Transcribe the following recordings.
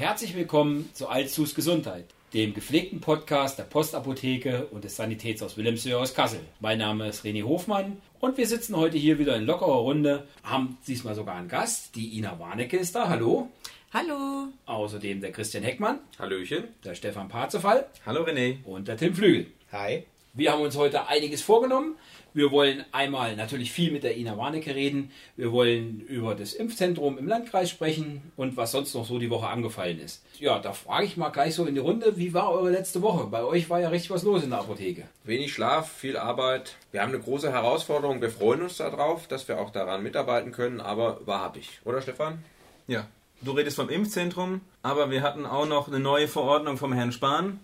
herzlich willkommen zu Alzus Gesundheit, dem gepflegten Podcast der Postapotheke und des Sanitätshaus Wilhelmshöhe aus Kassel. Mein Name ist René Hofmann und wir sitzen heute hier wieder in lockerer Runde, haben diesmal sogar einen Gast, die Ina Warnecke ist da, hallo. Hallo. Außerdem der Christian Heckmann, Hallöchen. der Stefan Parzefall Hallo René. und der Tim Flügel. Hi. Wir haben uns heute einiges vorgenommen. Wir wollen einmal natürlich viel mit der Ina Warnecke reden. Wir wollen über das Impfzentrum im Landkreis sprechen und was sonst noch so die Woche angefallen ist. Ja, da frage ich mal gleich so in die Runde, wie war eure letzte Woche? Bei euch war ja richtig was los in der Apotheke. Wenig Schlaf, viel Arbeit. Wir haben eine große Herausforderung. Wir freuen uns darauf, dass wir auch daran mitarbeiten können, aber wahrhaftig. Oder Stefan? Ja, du redest vom Impfzentrum, aber wir hatten auch noch eine neue Verordnung vom Herrn Spahn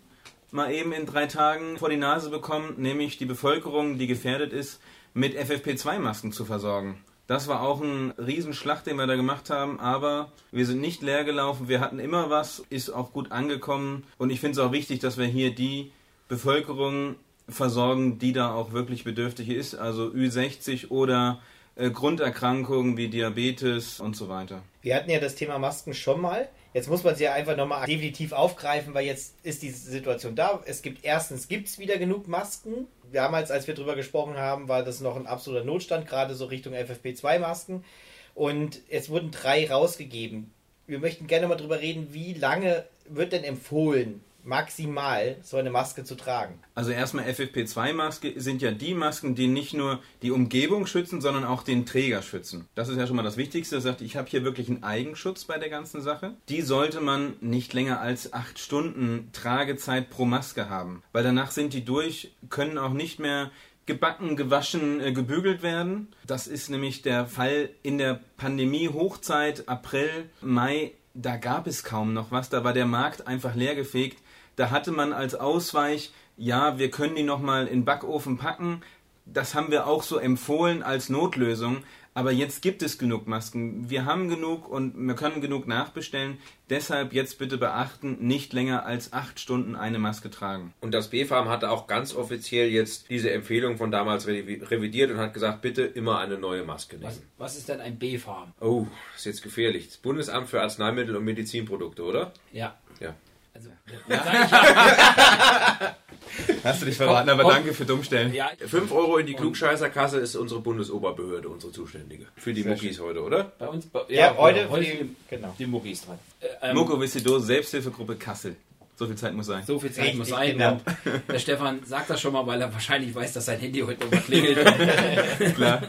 mal eben in drei Tagen vor die Nase bekommen, nämlich die Bevölkerung, die gefährdet ist, mit FFP2-Masken zu versorgen. Das war auch ein Riesenschlag, den wir da gemacht haben, aber wir sind nicht leer gelaufen, wir hatten immer was, ist auch gut angekommen und ich finde es auch wichtig, dass wir hier die Bevölkerung versorgen, die da auch wirklich bedürftig ist, also Ü60 oder äh, Grunderkrankungen wie Diabetes und so weiter. Wir hatten ja das Thema Masken schon mal. Jetzt muss man sie ja einfach nochmal definitiv aufgreifen, weil jetzt ist die Situation da. Es gibt erstens gibt's wieder genug Masken. Damals, als wir drüber gesprochen haben, war das noch ein absoluter Notstand, gerade so Richtung FFP2-Masken. Und es wurden drei rausgegeben. Wir möchten gerne mal drüber reden, wie lange wird denn empfohlen, maximal so eine Maske zu tragen? Also erstmal FFP2-Maske sind ja die Masken, die nicht nur die Umgebung schützen, sondern auch den Träger schützen. Das ist ja schon mal das Wichtigste. Er sagt, ich habe hier wirklich einen Eigenschutz bei der ganzen Sache. Die sollte man nicht länger als acht Stunden Tragezeit pro Maske haben, weil danach sind die durch, können auch nicht mehr gebacken, gewaschen, äh, gebügelt werden. Das ist nämlich der Fall in der Pandemie-Hochzeit, April, Mai. Da gab es kaum noch was. Da war der Markt einfach leergefegt. Da hatte man als Ausweich, ja, wir können die nochmal in den Backofen packen. Das haben wir auch so empfohlen als Notlösung. Aber jetzt gibt es genug Masken. Wir haben genug und wir können genug nachbestellen. Deshalb jetzt bitte beachten, nicht länger als acht Stunden eine Maske tragen. Und das BfArM hatte auch ganz offiziell jetzt diese Empfehlung von damals revi- revidiert und hat gesagt, bitte immer eine neue Maske Was, nehmen. was ist denn ein B-Farm? Oh, ist jetzt gefährlich. Das Bundesamt für Arzneimittel und Medizinprodukte, oder? Ja. Ja. Also, ja, ja. Hast du dich verraten, aber danke für Dummstellen. ja. 5 Euro in die Klugscheißerkasse ist unsere Bundesoberbehörde, unsere zuständige. Für die Muckis heute, oder? Bei uns, bei, Ja, heute, heute die, genau. die Muckis dran. Äh, ähm, Moko Vissido, Selbsthilfegruppe Kassel. So viel Zeit muss sein. So viel Zeit Richtig, muss sein. genau. Der Stefan sagt das schon mal, weil er wahrscheinlich weiß, dass sein Handy heute nochmal klingelt. Klar.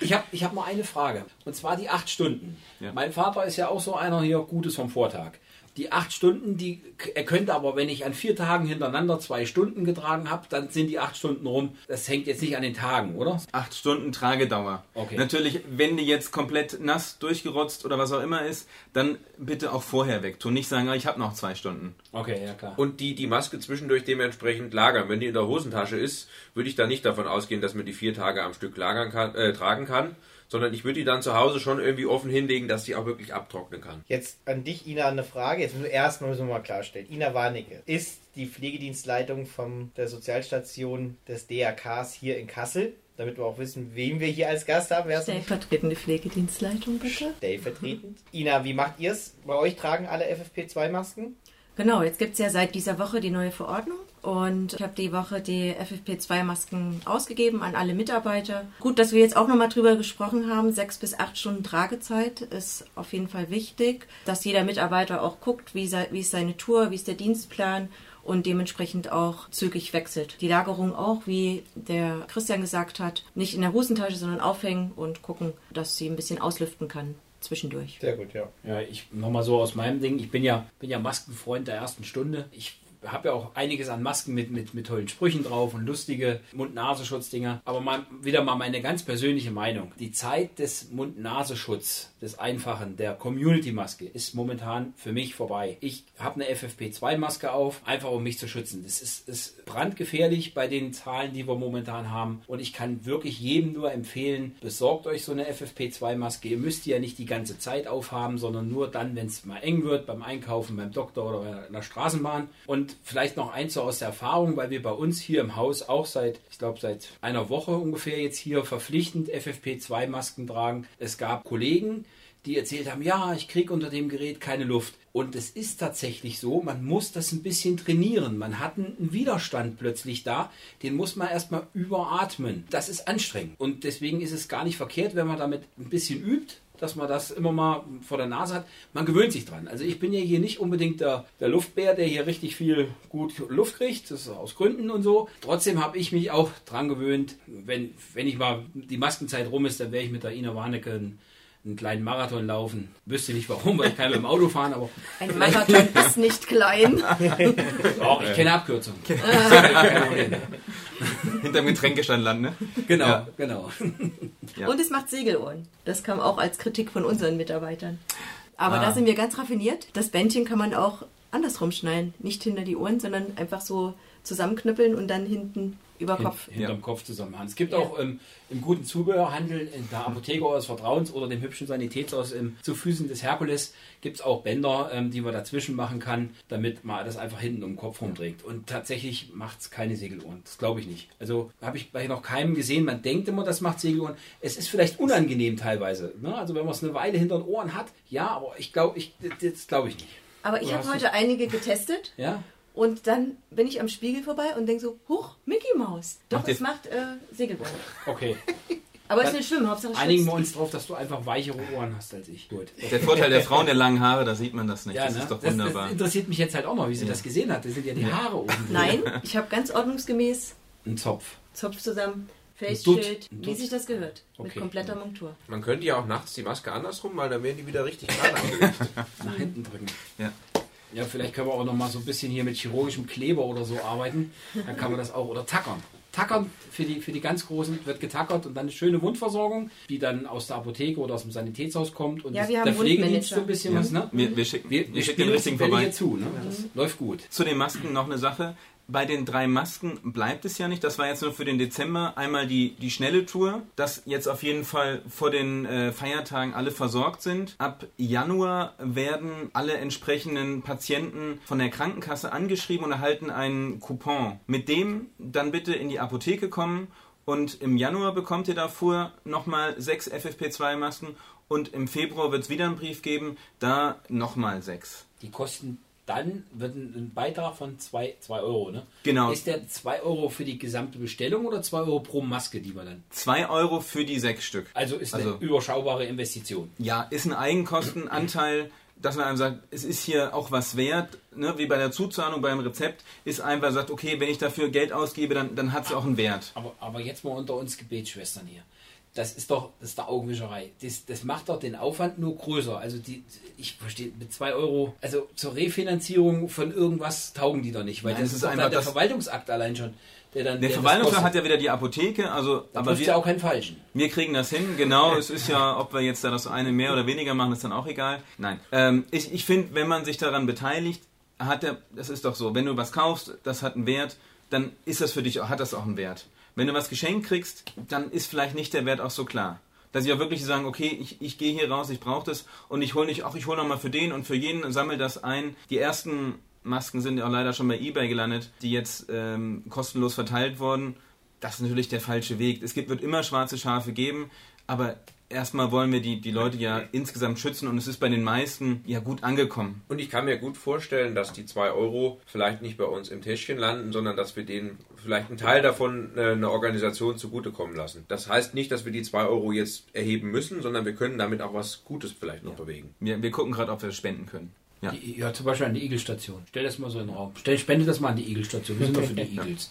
Ich habe ich hab mal eine Frage. Und zwar die acht Stunden. Ja. Mein Vater ist ja auch so einer hier, Gutes vom Vortag. Die acht Stunden, die er könnte aber, wenn ich an vier Tagen hintereinander zwei Stunden getragen habe, dann sind die acht Stunden rum. Das hängt jetzt nicht an den Tagen, oder? Acht Stunden Tragedauer. Okay. Natürlich, wenn die jetzt komplett nass durchgerotzt oder was auch immer ist, dann bitte auch vorher wegtun. Nicht sagen, ah, ich habe noch zwei Stunden. Okay, ja klar. Und die, die Maske zwischendurch dementsprechend lagern. Wenn die in der Hosentasche ist, würde ich da nicht davon ausgehen, dass man die vier Tage am Stück lagern kann, äh, tragen kann, sondern ich würde die dann zu Hause schon irgendwie offen hinlegen, dass die auch wirklich abtrocknen kann. Jetzt an dich, Ina, eine Frage. Jetzt müssen wir erstmal müssen wir mal klarstellen. Ina Warnecke ist die Pflegedienstleitung von der Sozialstation des DRKs hier in Kassel. Damit wir auch wissen, wen wir hier als Gast haben. Stellvertretende Pflegedienstleitung, bitte. stellvertretend? Ina, wie macht ihr es? Bei euch tragen alle FFP2-Masken? Genau, jetzt gibt es ja seit dieser Woche die neue Verordnung und ich habe die Woche die FFP2-Masken ausgegeben an alle Mitarbeiter. Gut, dass wir jetzt auch nochmal drüber gesprochen haben, sechs bis acht Stunden Tragezeit ist auf jeden Fall wichtig, dass jeder Mitarbeiter auch guckt, wie, sei, wie ist seine Tour, wie ist der Dienstplan und dementsprechend auch zügig wechselt. Die Lagerung auch, wie der Christian gesagt hat, nicht in der Hosentasche, sondern aufhängen und gucken, dass sie ein bisschen auslüften kann zwischendurch. Sehr gut, ja. Ja, ich nochmal so aus meinem Ding. Ich bin ja, bin ja Maskenfreund der ersten Stunde. Ich habe ja auch einiges an Masken mit, mit, mit tollen Sprüchen drauf und lustige Mund-Nasenschutz-Dinger. Aber mal, wieder mal meine ganz persönliche Meinung. Die Zeit des Mund-Nasenschutz, des Einfachen, der Community-Maske ist momentan für mich vorbei. Ich habe eine FFP2-Maske auf, einfach um mich zu schützen. Das ist, ist brandgefährlich bei den Zahlen, die wir momentan haben. Und ich kann wirklich jedem nur empfehlen, besorgt euch so eine FFP2-Maske. Ihr müsst die ja nicht die ganze Zeit aufhaben, sondern nur dann, wenn es mal eng wird, beim Einkaufen, beim Doktor oder in der Straßenbahn. Und Vielleicht noch eins so aus der Erfahrung, weil wir bei uns hier im Haus auch seit, ich glaube, seit einer Woche ungefähr jetzt hier verpflichtend FFP2-Masken tragen. Es gab Kollegen, die erzählt haben, ja, ich kriege unter dem Gerät keine Luft. Und es ist tatsächlich so, man muss das ein bisschen trainieren. Man hat einen Widerstand plötzlich da, den muss man erstmal überatmen. Das ist anstrengend. Und deswegen ist es gar nicht verkehrt, wenn man damit ein bisschen übt, dass man das immer mal vor der Nase hat. Man gewöhnt sich dran. Also ich bin ja hier nicht unbedingt der, der Luftbär, der hier richtig viel gut Luft kriegt. Das ist aus Gründen und so. Trotzdem habe ich mich auch dran gewöhnt. Wenn, wenn ich mal die Maskenzeit rum ist, dann wäre ich mit der Ina Warnecke ein einen kleinen Marathon laufen. Wüsste nicht warum, weil ich kann mit dem Auto fahren, aber. Ein Marathon ist nicht klein. Auch ich kenne Abkürzungen. Hinterm Getränkestand landen, ne? Genau, Ja. genau. Ja. Und es macht Segelohren. Das kam auch als Kritik von unseren Mitarbeitern. Aber Ah. da sind wir ganz raffiniert. Das Bändchen kann man auch andersrum schneiden. Nicht hinter die Ohren, sondern einfach so zusammenknüppeln und dann hinten über Kopf. Hinterm Kopf zusammenhauen. Es gibt Ja. auch ähm, im guten Zubehörhandel, in der Apotheke eures Vertrauens oder dem hübschen Sanitätshaus ähm, zu Füßen des Herkules gibt es auch Bänder, ähm, die man dazwischen machen kann, damit man das einfach hinten um den Kopf rumträgt. Und tatsächlich macht es keine Segelohren. Das glaube ich nicht. Also habe ich bei noch keinem gesehen. Man denkt immer, das macht Segelohren. Es ist vielleicht unangenehm teilweise. Ne? Also wenn man es eine Weile hinter den Ohren hat, ja, aber ich glaube, ich, das glaube ich nicht. Aber ich habe heute einige getestet Ja? Und dann bin ich am Spiegel vorbei und denke so, huch, Mickey Maus. Doch, Macht es macht äh, Segelohren. Okay. Aber es ist nicht schlimm, Hauptsache es Einigen wir uns darauf, dass du einfach weichere Ohren hast als ich. Gut. Der Vorteil der Frauen der langen Haare, da sieht man das nicht. Ja, das ne? ist doch das, wunderbar. das interessiert mich jetzt halt auch noch, wie sie das gesehen hat. Das sind ja die Haare oben. drin. Nein, ich habe ganz ordnungsgemäß Ein Zopf. Zopf zusammen, Dutt. Face-Shield, Ein wie sich das gehört. Mit Okay. kompletter Montur. Man könnte ja auch nachts die Maske andersrum, weil dann werden die wieder richtig gerade angelegt. Nach hinten drücken. Ja. Ja, vielleicht können wir auch noch mal so ein bisschen hier mit chirurgischem Kleber oder so arbeiten. Dann kann man das auch. Oder tackern. Tackern für die, für die ganz Großen wird getackert und dann eine schöne Wundversorgung, die dann aus der Apotheke oder aus dem Sanitätshaus kommt. Und Ja, wir haben der Pflegedienst so ein bisschen Ja. was, ne? Wir, wir schicken, Wir, wir wir schicken den richtigen vorbei. hier zu. Ne? Das läuft gut. Zu den Masken noch eine Sache. Bei den drei Masken bleibt es ja nicht. Das war jetzt nur für den Dezember. Einmal die, die schnelle Tour, dass jetzt auf jeden Fall vor den äh, Feiertagen alle versorgt sind. Ab Januar werden alle entsprechenden Patienten von der Krankenkasse angeschrieben und erhalten einen Coupon. Mit dem dann bitte in die Apotheke kommen und im Januar bekommt ihr davor nochmal sechs FFP2-Masken und im Februar wird es wieder einen Brief geben, da nochmal sechs. Die kosten dann wird ein Beitrag von 2 Euro. Ne? Genau. Ist der 2 Euro für die gesamte Bestellung oder 2 Euro pro Maske, die man dann? 2 Euro für die sechs Stück. Also ist eine Also- überschaubare Investition. Ja, ist ein Eigenkostenanteil, dass man einem sagt, es ist hier auch was wert, ne? wie bei der Zuzahlung beim Rezept, ist einfach sagt, okay, wenn ich dafür Geld ausgebe, dann, dann hat es auch einen Wert. Aber, aber jetzt mal unter uns Gebetsschwestern hier. Das ist doch, das ist doch Augenwischerei. Das, das macht doch den Aufwand nur größer. Also die, ich verstehe, mit 2 Euro, also zur Refinanzierung von irgendwas taugen die doch nicht. Weil Nein, das es ist einfach der das- Verwaltungsakt allein schon. Der dann, Der das Verwaltungsrat kostet. hat ja wieder die Apotheke, also Da aber trifft ja wir, auch keinen Falschen. wir kriegen das hin, genau. Es ist ja, ob wir jetzt da das eine mehr oder weniger machen, ist dann auch egal. Nein, ähm, ich, ich finde, wenn man sich daran beteiligt, hat der, das ist doch so, wenn du was kaufst, das hat einen Wert, dann ist das für dich, hat das auch einen Wert. Wenn du was geschenkt kriegst, dann ist vielleicht nicht der Wert auch so klar. Dass sie auch wirklich sagen, okay, ich, ich gehe hier raus, ich brauche das und ich hole nicht, ach, ich hole nochmal für den und für jeden und sammle das ein. Die ersten Masken sind ja auch leider schon bei Ebay gelandet, die jetzt ähm, kostenlos verteilt wurden. Das ist natürlich der falsche Weg. Es gibt, wird immer schwarze Schafe geben, aber erstmal wollen wir die, die Leute ja insgesamt schützen und es ist bei den meisten ja gut angekommen. Und ich kann mir gut vorstellen, dass die 2 Euro vielleicht nicht bei uns im Täschchen landen, sondern dass wir denen vielleicht einen Teil davon äh, einer Organisation zugutekommen lassen. Das heißt nicht, dass wir die 2 Euro jetzt erheben müssen, sondern wir können damit auch was Gutes vielleicht noch bewegen. Wir, wir gucken gerade, ob wir das spenden können. Ja. Die, ja, zum Beispiel an die Igelstation. Stell das mal so in den Raum. Stell, spende das mal an die Igelstation. Wir sind doch für die Igels.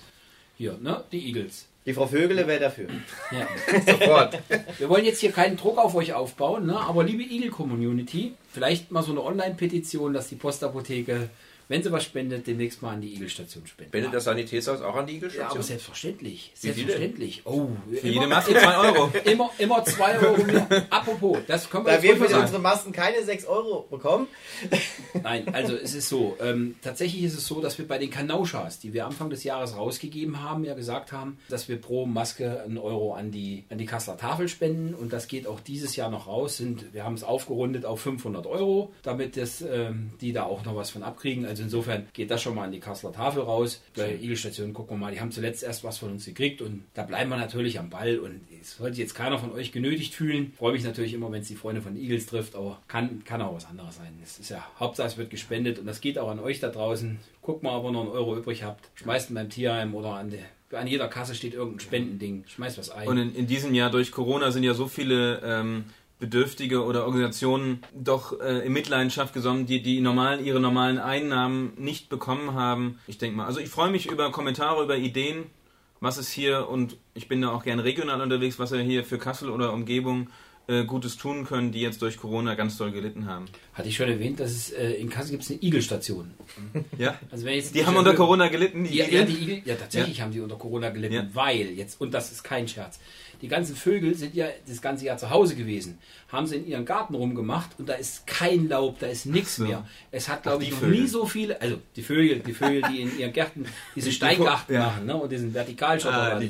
Hier, ne? Die Igels. Die Frau Vögele wäre dafür. Ja. Sofort. Wir wollen jetzt hier keinen Druck auf euch aufbauen, ne? aber liebe Igel-Community, vielleicht mal so eine Online-Petition, dass die Postapotheke, wenn sie was spendet, demnächst mal an die Igelstation spendet. Spendet das Sanitätshaus auch an die Ja, aber Igelstation? selbstverständlich. Selbstverständlich. Oh, Für jede Maske 2 Euro. Immer, immer 2 Euro mehr. Apropos, das können wir Da wir für sagen. unsere Masken keine 6 Euro bekommen. Nein, also es ist so. Ähm, tatsächlich ist es so, dass wir bei den Kanauschas, die wir Anfang des Jahres rausgegeben haben, ja gesagt haben, dass wir pro Maske einen Euro an die, an die Kasseler Tafel spenden und das geht auch dieses Jahr noch raus. Sind, wir haben es aufgerundet auf 500 Euro, damit das, ähm, die da auch noch was von abkriegen. Also Insofern geht das schon mal an die Kasseler Tafel raus. Bei Igelstation gucken wir mal, die haben zuletzt erst was von uns gekriegt und da bleiben wir natürlich am Ball und es sollte jetzt keiner von euch genötigt fühlen. Freue mich natürlich immer, wenn es die Freunde von Eagles trifft, aber kann, kann auch was anderes sein. Es ist ja, Hauptsache es wird gespendet und das geht auch an euch da draußen. Guckt mal, ob ihr noch einen Euro übrig habt. Schmeißt ihn beim Tierheim oder an, die, an jeder Kasse steht irgendein Spendending. Schmeißt was ein. Und in, in diesem Jahr durch Corona sind ja so viele ähm, Bedürftige oder Organisationen doch äh, in Mitleidenschaft gesonnen, die, die normalen, ihre normalen Einnahmen nicht bekommen haben. Ich denke mal, also ich freue mich über Kommentare, über Ideen, was es hier und ich bin da auch gerne regional unterwegs, was wir hier für Kassel oder Umgebung äh, Gutes tun können, die jetzt durch Corona ganz doll gelitten haben. Hatte ich schon erwähnt, dass es äh, in Kassel gibt es eine Igelstation. Ja? Also wenn jetzt Die haben unter Corona gelitten, die Ja, Igel? ja, die Igel, ja tatsächlich haben die unter Corona gelitten, Ja. weil jetzt, und das ist kein Scherz, die ganzen Vögel sind ja das ganze Jahr zu Hause gewesen, haben sie in ihren Garten rumgemacht und da ist kein Laub, da ist nichts so. mehr. Es hat, glaube ich, noch nie so viele, also die Vögel, die Vögel, die in ihren Gärten diese Steingarten Ja. machen ne, und diesen Vertikalschotter, ah,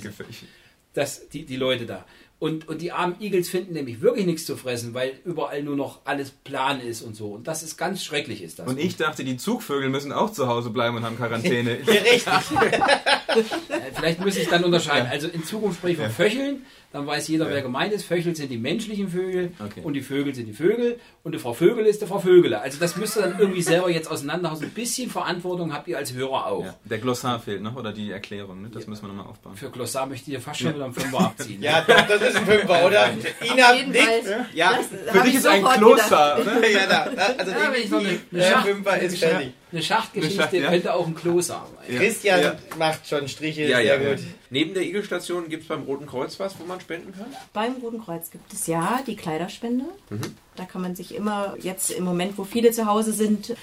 das, die, die Leute da. Und, und die armen Igels finden nämlich wirklich nichts zu fressen, weil überall nur noch alles plan ist und so. Und das ist ganz schrecklich, ist das. Und ich dachte, die Zugvögel müssen auch zu Hause bleiben und haben Quarantäne. Richtig. Äh, Vielleicht muss ich dann unterscheiden. Also in Zukunft spreche ich von Vöcheln, dann weiß jeder, wer gemeint ist. Vöchel sind die menschlichen Vögel Okay. und die Vögel sind die Vögel und die Frau Vögel ist die Frau Vögele. Also das müsst ihr dann irgendwie selber jetzt auseinanderhauen. Ein bisschen Verantwortung habt ihr als Hörer auch. Ja, der Glossar fehlt noch oder die Erklärung, ne? das müssen wir nochmal aufbauen. Für Glossar möchte ich dir fast schon wieder einen Fünfer abziehen. Ja, doch, das ist ein Fünfer, oder? Ina Auf jeden nickt. Fall. Ja, Das Für dich ich ist ein Kloster. Ne? ja, da, also Ja, noch eine- Schacht- Fünfer ist fertig. Eine Schachtgeschichte Eine Schacht, ja. könnte auch ein Klo sein. Christian Ja. macht schon Striche, Ja, sehr ja. gut. Neben der Igelstation gibt es beim Roten Kreuz was, wo man spenden kann? Beim Roten Kreuz gibt es ja die Kleiderspende. Da kann man sich immer, jetzt im Moment, wo viele zu Hause sind,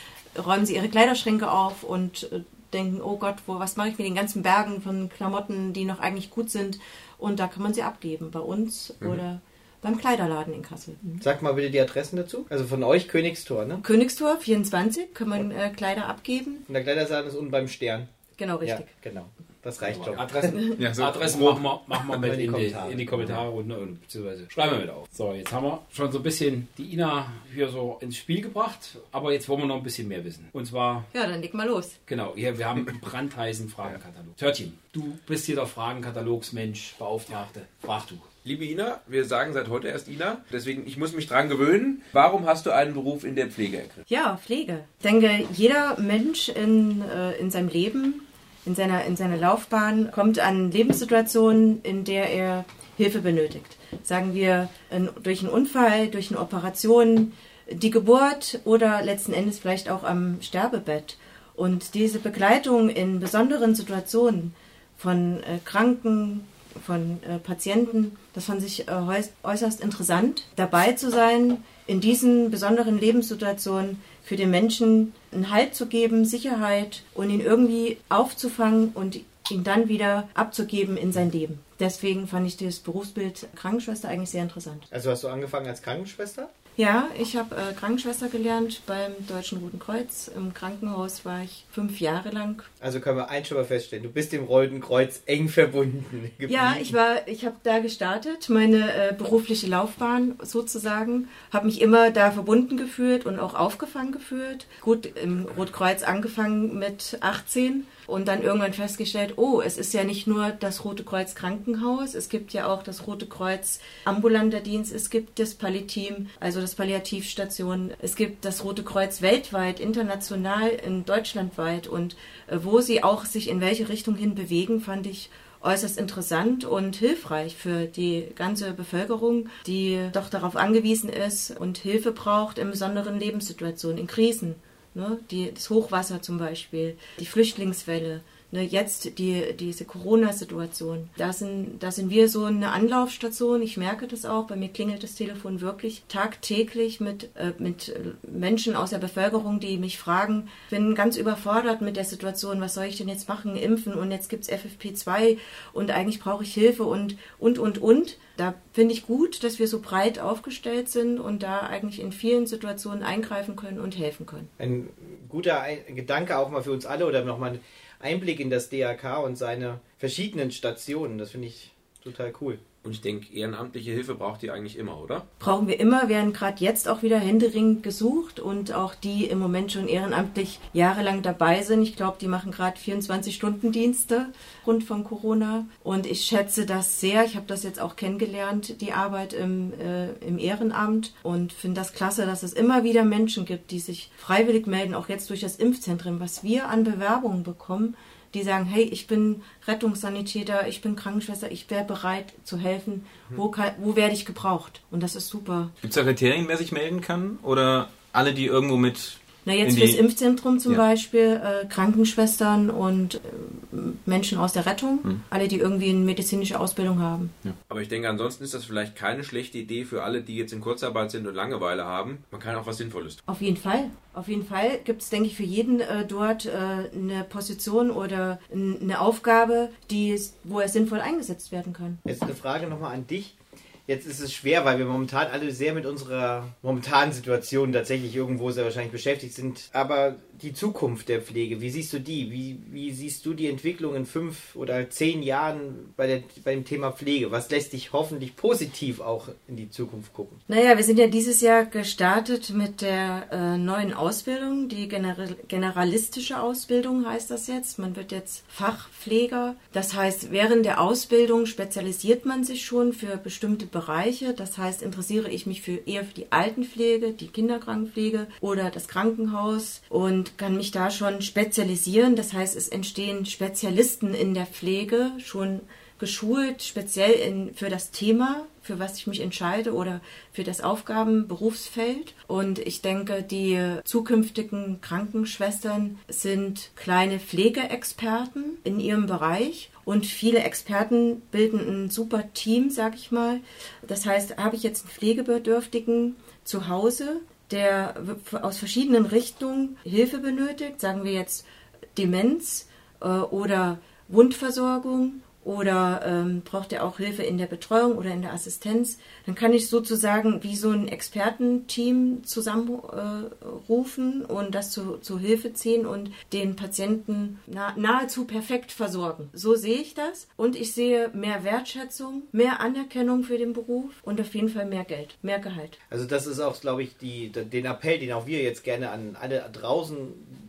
räumen sie ihre Kleiderschränke auf und äh, denken, oh Gott, wo, was mache ich mit den ganzen Bergen von Klamotten, die noch eigentlich gut sind. Und da kann man sie abgeben, bei uns oder beim Kleiderladen in Kassel. Sag mal bitte die Adressen dazu. Also von euch Königstor, ne? Königstor 24 kann man äh, Kleider abgeben. Und der Kleidersaal ist unten beim Stern. Genau, richtig. Ja, genau. Das reicht schon. Adressen, Ja, so Adressen machen wir, machen wir mit In die in die, Kommentare. in die Kommentare unten, oder beziehungsweise schreiben wir mit auf. So, jetzt haben wir schon so ein bisschen die Ina hier so ins Spiel gebracht, aber jetzt wollen wir noch ein bisschen mehr wissen. Und zwar, Ja, dann leg mal los. genau, hier, wir haben einen brandheißen Fragenkatalog. Törtchen, du bist hier der Fragenkatalogsmensch, Beauftragte. Frag du. Liebe Ina, wir sagen seit heute erst Ina, deswegen ich muss mich dran gewöhnen. Warum hast du einen Beruf in der Pflege ergriffen? Ja, Pflege. Ich denke, jeder Mensch in, äh, in seinem Leben, in seiner, in seiner Laufbahn, kommt an Lebenssituationen, in der er Hilfe benötigt. Sagen wir durch einen Unfall, durch eine Operation, die Geburt oder letzten Endes vielleicht auch am Sterbebett. Und diese Begleitung in besonderen Situationen von äh, Kranken, von äh, Patienten, das fand ich äh, äuß- äußerst interessant, dabei zu sein, in diesen besonderen Lebenssituationen für den Menschen einen Halt zu geben, Sicherheit und ihn irgendwie aufzufangen und ihn dann wieder abzugeben in sein Leben. Deswegen fand ich das Berufsbild Krankenschwester eigentlich sehr interessant. Also hast du angefangen als Krankenschwester? Ja, ich habe äh, Krankenschwester gelernt beim Deutschen Roten Kreuz. Im Krankenhaus war ich fünf Jahre lang. Also können wir eins schon mal feststellen, du bist dem Roten Kreuz eng verbunden geblieben. Ja, ich war, ich habe da gestartet, meine äh, berufliche Laufbahn sozusagen, habe mich immer da verbunden gefühlt und auch aufgefangen gefühlt. Gut, im Rotkreuz angefangen mit 18 und dann irgendwann festgestellt, oh, es ist ja nicht nur das Rote Kreuz Krankenhaus, es gibt ja auch das Rote Kreuz ambulanter Dienst, es gibt das Palliativ, also das Palliativstation, es gibt das Rote Kreuz weltweit, international, in deutschlandweit und äh, wo sie auch sich in welche Richtung hin bewegen, fand ich äußerst interessant und hilfreich für die ganze Bevölkerung, die doch darauf angewiesen ist und Hilfe braucht in besonderen Lebenssituationen, in Krisen. Ne? Die, das Hochwasser zum Beispiel, die Flüchtlingswelle, ne? jetzt die, diese Corona-Situation. Da sind, da sind wir so eine Anlaufstation. Ich merke das auch. Bei mir klingelt das Telefon wirklich tagtäglich mit, äh, mit äh, Menschen aus der Bevölkerung, die mich fragen, bin ganz überfordert mit der Situation, was soll ich denn jetzt machen, impfen und jetzt gibt's FFP2 und eigentlich brauche ich Hilfe und, und, und, und. Da finde ich gut, dass wir so breit aufgestellt sind und da eigentlich in vielen Situationen eingreifen können und helfen können. Ein guter Gedanke auch mal für uns alle oder nochmal Einblick in das DRK und seine verschiedenen Stationen. Das finde ich total cool. Und ich denke, ehrenamtliche Hilfe braucht ihr eigentlich immer, oder? Brauchen wir immer, werden gerade jetzt auch wieder händeringend gesucht und auch die im Moment schon ehrenamtlich jahrelang dabei sind. Ich glaube, die machen gerade 24-Stunden-Dienste rund von Corona. Und ich schätze das sehr. Ich habe das jetzt auch kennengelernt, die Arbeit im, äh, im Ehrenamt. Und finde das klasse, dass es immer wieder Menschen gibt, die sich freiwillig melden, auch jetzt durch das Impfzentrum, was wir an Bewerbungen bekommen die sagen, hey, ich bin Rettungssanitäter, ich bin Krankenschwester, ich wäre bereit zu helfen. Wo, kann, wo werde ich gebraucht? Und das ist super. Gibt es da Kriterien, wer sich melden kann? Oder alle, die irgendwo mit na, jetzt fürs Impfzentrum zum ja. Beispiel, äh, Krankenschwestern und äh, Menschen aus der Rettung, hm. alle, die irgendwie eine medizinische Ausbildung haben. Ja. Aber ich denke, ansonsten ist das vielleicht keine schlechte Idee für alle, die jetzt in Kurzarbeit sind und Langeweile haben. Man kann auch was Sinnvolles tun. Auf jeden Fall. Auf jeden Fall gibt es, denke ich, für jeden äh, dort äh, eine Position oder eine Aufgabe, die, wo er sinnvoll eingesetzt werden kann. Jetzt eine Frage nochmal an dich. Jetzt ist es schwer, weil wir momentan alle sehr mit unserer momentanen Situation tatsächlich irgendwo sehr wahrscheinlich beschäftigt sind. Aber die Zukunft der Pflege, wie siehst du die? Wie, wie siehst du die Entwicklung in fünf oder zehn Jahren bei, der, bei dem Thema Pflege? Was lässt dich hoffentlich positiv auch in die Zukunft gucken? Naja, wir sind ja dieses Jahr gestartet mit der äh, neuen Ausbildung, die General generalistische Ausbildung heißt das jetzt. Man wird jetzt Fachpfleger. Das heißt, während der Ausbildung spezialisiert man sich schon für bestimmte Bereiche. Das heißt, interessiere ich mich für eher für die Altenpflege, die Kinderkrankenpflege oder das Krankenhaus und kann mich da schon spezialisieren. Das heißt, es entstehen Spezialisten in der Pflege, schon geschult, speziell in, für das Thema, für was ich mich entscheide oder für das Aufgabenberufsfeld. Und ich denke, die zukünftigen Krankenschwestern sind kleine Pflegeexperten in ihrem Bereich. Und viele Experten bilden ein super Team, sag ich mal. Das heißt, habe ich jetzt einen Pflegebedürftigen zu Hause, der aus verschiedenen Richtungen Hilfe benötigt, sagen wir jetzt Demenz äh, oder Wundversorgung oder ähm, braucht er auch Hilfe in der Betreuung oder in der Assistenz, dann kann ich sozusagen wie so ein Expertenteam zusammenrufen äh, und das zu, zu Hilfe ziehen und den Patienten na, nahezu perfekt versorgen. So sehe ich das und ich sehe mehr Wertschätzung, mehr Anerkennung für den Beruf und auf jeden Fall mehr Geld, mehr Gehalt. Also das ist auch, glaube ich, die, den Appell, den auch wir jetzt gerne an alle draußen,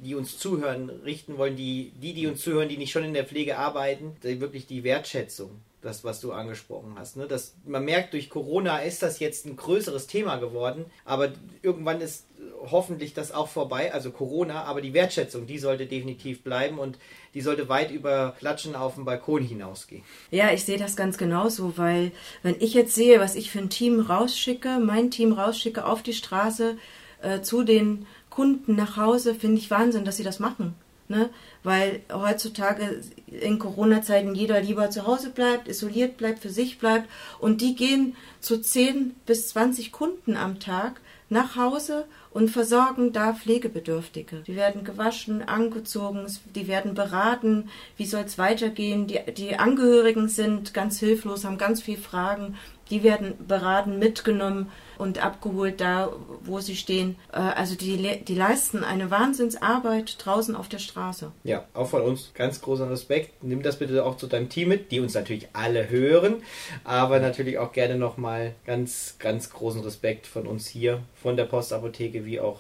die uns zuhören, richten wollen, die, die, die uns zuhören, die nicht schon in der Pflege arbeiten, wirklich die Wertschätzung, das, was du angesprochen hast. Ne? Das, man merkt, durch Corona ist das jetzt ein größeres Thema geworden, aber irgendwann ist hoffentlich das auch vorbei, also Corona, aber die Wertschätzung, die sollte definitiv bleiben und die sollte weit über Klatschen auf dem Balkon hinausgehen. Ja, ich sehe das ganz genauso, weil wenn ich jetzt sehe, was ich für ein Team rausschicke, mein Team rausschicke auf die Straße äh, zu den Kunden nach Hause, finde ich Wahnsinn, dass sie das machen. Ne? Weil heutzutage in Corona-Zeiten jeder lieber zu Hause bleibt, isoliert bleibt, für sich bleibt. Und die gehen zu 10 bis 20 Kunden am Tag nach Hause und versorgen da Pflegebedürftige. Die werden gewaschen, angezogen, die werden beraten, wie soll es weitergehen. Die, die Angehörigen sind ganz hilflos, haben ganz viele Fragen. Die werden beraten, mitgenommen und abgeholt da, wo sie stehen. Äh, also die, die leisten eine Wahnsinnsarbeit draußen auf der Straße. Ja, auch von uns ganz großer Respekt. Nimm das bitte auch zu deinem Team mit, die uns natürlich alle hören, aber natürlich auch gerne nochmal ganz, ganz großen Respekt von uns hier, von der Postapotheke wie auch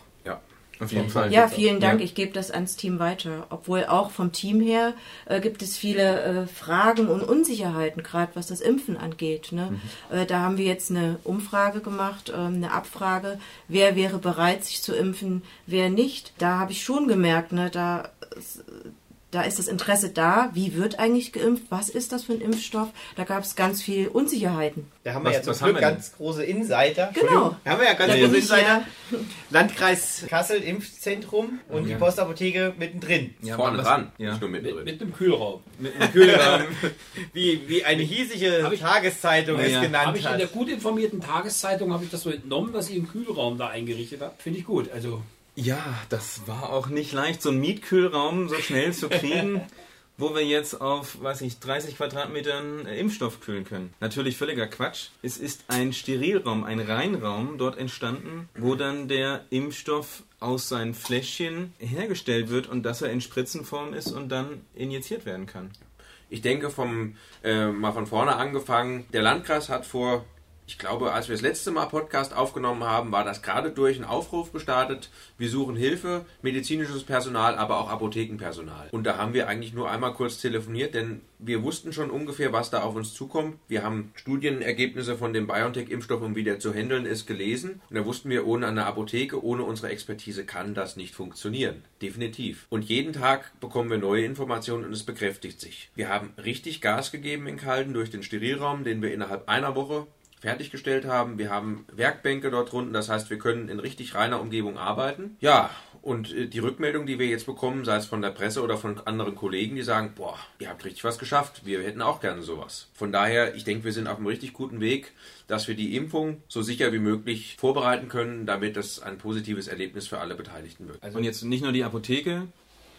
auf jeden Fall. Ja, vielen Dank. Ja. Ich gebe das ans Team weiter. Obwohl auch vom Team her äh, gibt es viele äh, Fragen und Unsicherheiten, gerade was das Impfen angeht. Ne? Mhm. Äh, da haben wir jetzt eine Umfrage gemacht, ähm, eine Abfrage, wer wäre bereit, sich zu impfen, wer nicht. Da habe ich schon gemerkt, ne, da da ist das Interesse da. Wie wird eigentlich geimpft? Was ist das für ein Impfstoff? Da gab es ganz viel Unsicherheiten. Da haben wir was, ja zum Glück ganz große Insider. Genau. Da haben wir ja ganz große Insider. Ja. Landkreis Kassel, Impfzentrum und ja. die Postapotheke mittendrin. Ja, Vorne dran. Ja. Mit, mit, mit, einem Kühlraum. Mit einem Kühlraum. wie, wie eine hiesige ich, Tageszeitung es genannt Habe ich in der gut informierten Tageszeitung habe ich das so entnommen, was ihr im Kühlraum da eingerichtet habt. Finde ich gut. Also ja, das war auch nicht leicht, so einen Mietkühlraum so schnell zu kriegen, wo wir jetzt auf, weiß ich, 30 Quadratmetern äh, Impfstoff kühlen können. Natürlich völliger Quatsch. Es ist ein Sterilraum, ein Reinraum dort entstanden, wo dann der Impfstoff aus seinen Fläschchen hergestellt wird und dass er in Spritzenform ist und dann injiziert werden kann. Ich denke, vom, äh, mal von vorne angefangen, der Landkreis hat vor ich glaube, als wir das letzte Mal Podcast aufgenommen haben, war das gerade durch einen Aufruf gestartet. Wir suchen Hilfe, medizinisches Personal, aber auch Apothekenpersonal. Und da haben wir eigentlich nur einmal kurz telefoniert, denn wir wussten schon ungefähr, was da auf uns zukommt. Wir haben Studienergebnisse von dem BioNTech-Impfstoff, um wieder zu handeln ist, gelesen. Und da wussten wir, ohne eine Apotheke, ohne unsere Expertise kann das nicht funktionieren. Definitiv. Und jeden Tag bekommen wir neue Informationen und es bekräftigt sich. Wir haben richtig Gas gegeben in Kalden durch den Sterilraum, den wir innerhalb einer Woche fertiggestellt haben. Wir haben Werkbänke dort unten, das heißt, wir können in richtig reiner Umgebung arbeiten. Ja, und äh, die Rückmeldung, die wir jetzt bekommen, sei es von der Presse oder von anderen Kollegen, die sagen, boah, ihr habt richtig was geschafft, wir hätten auch gerne sowas. Von daher, ich denke, wir sind auf einem richtig guten Weg, dass wir die Impfung so sicher wie möglich vorbereiten können, damit es ein positives Erlebnis für alle Beteiligten wird. Also und jetzt nicht nur die Apotheke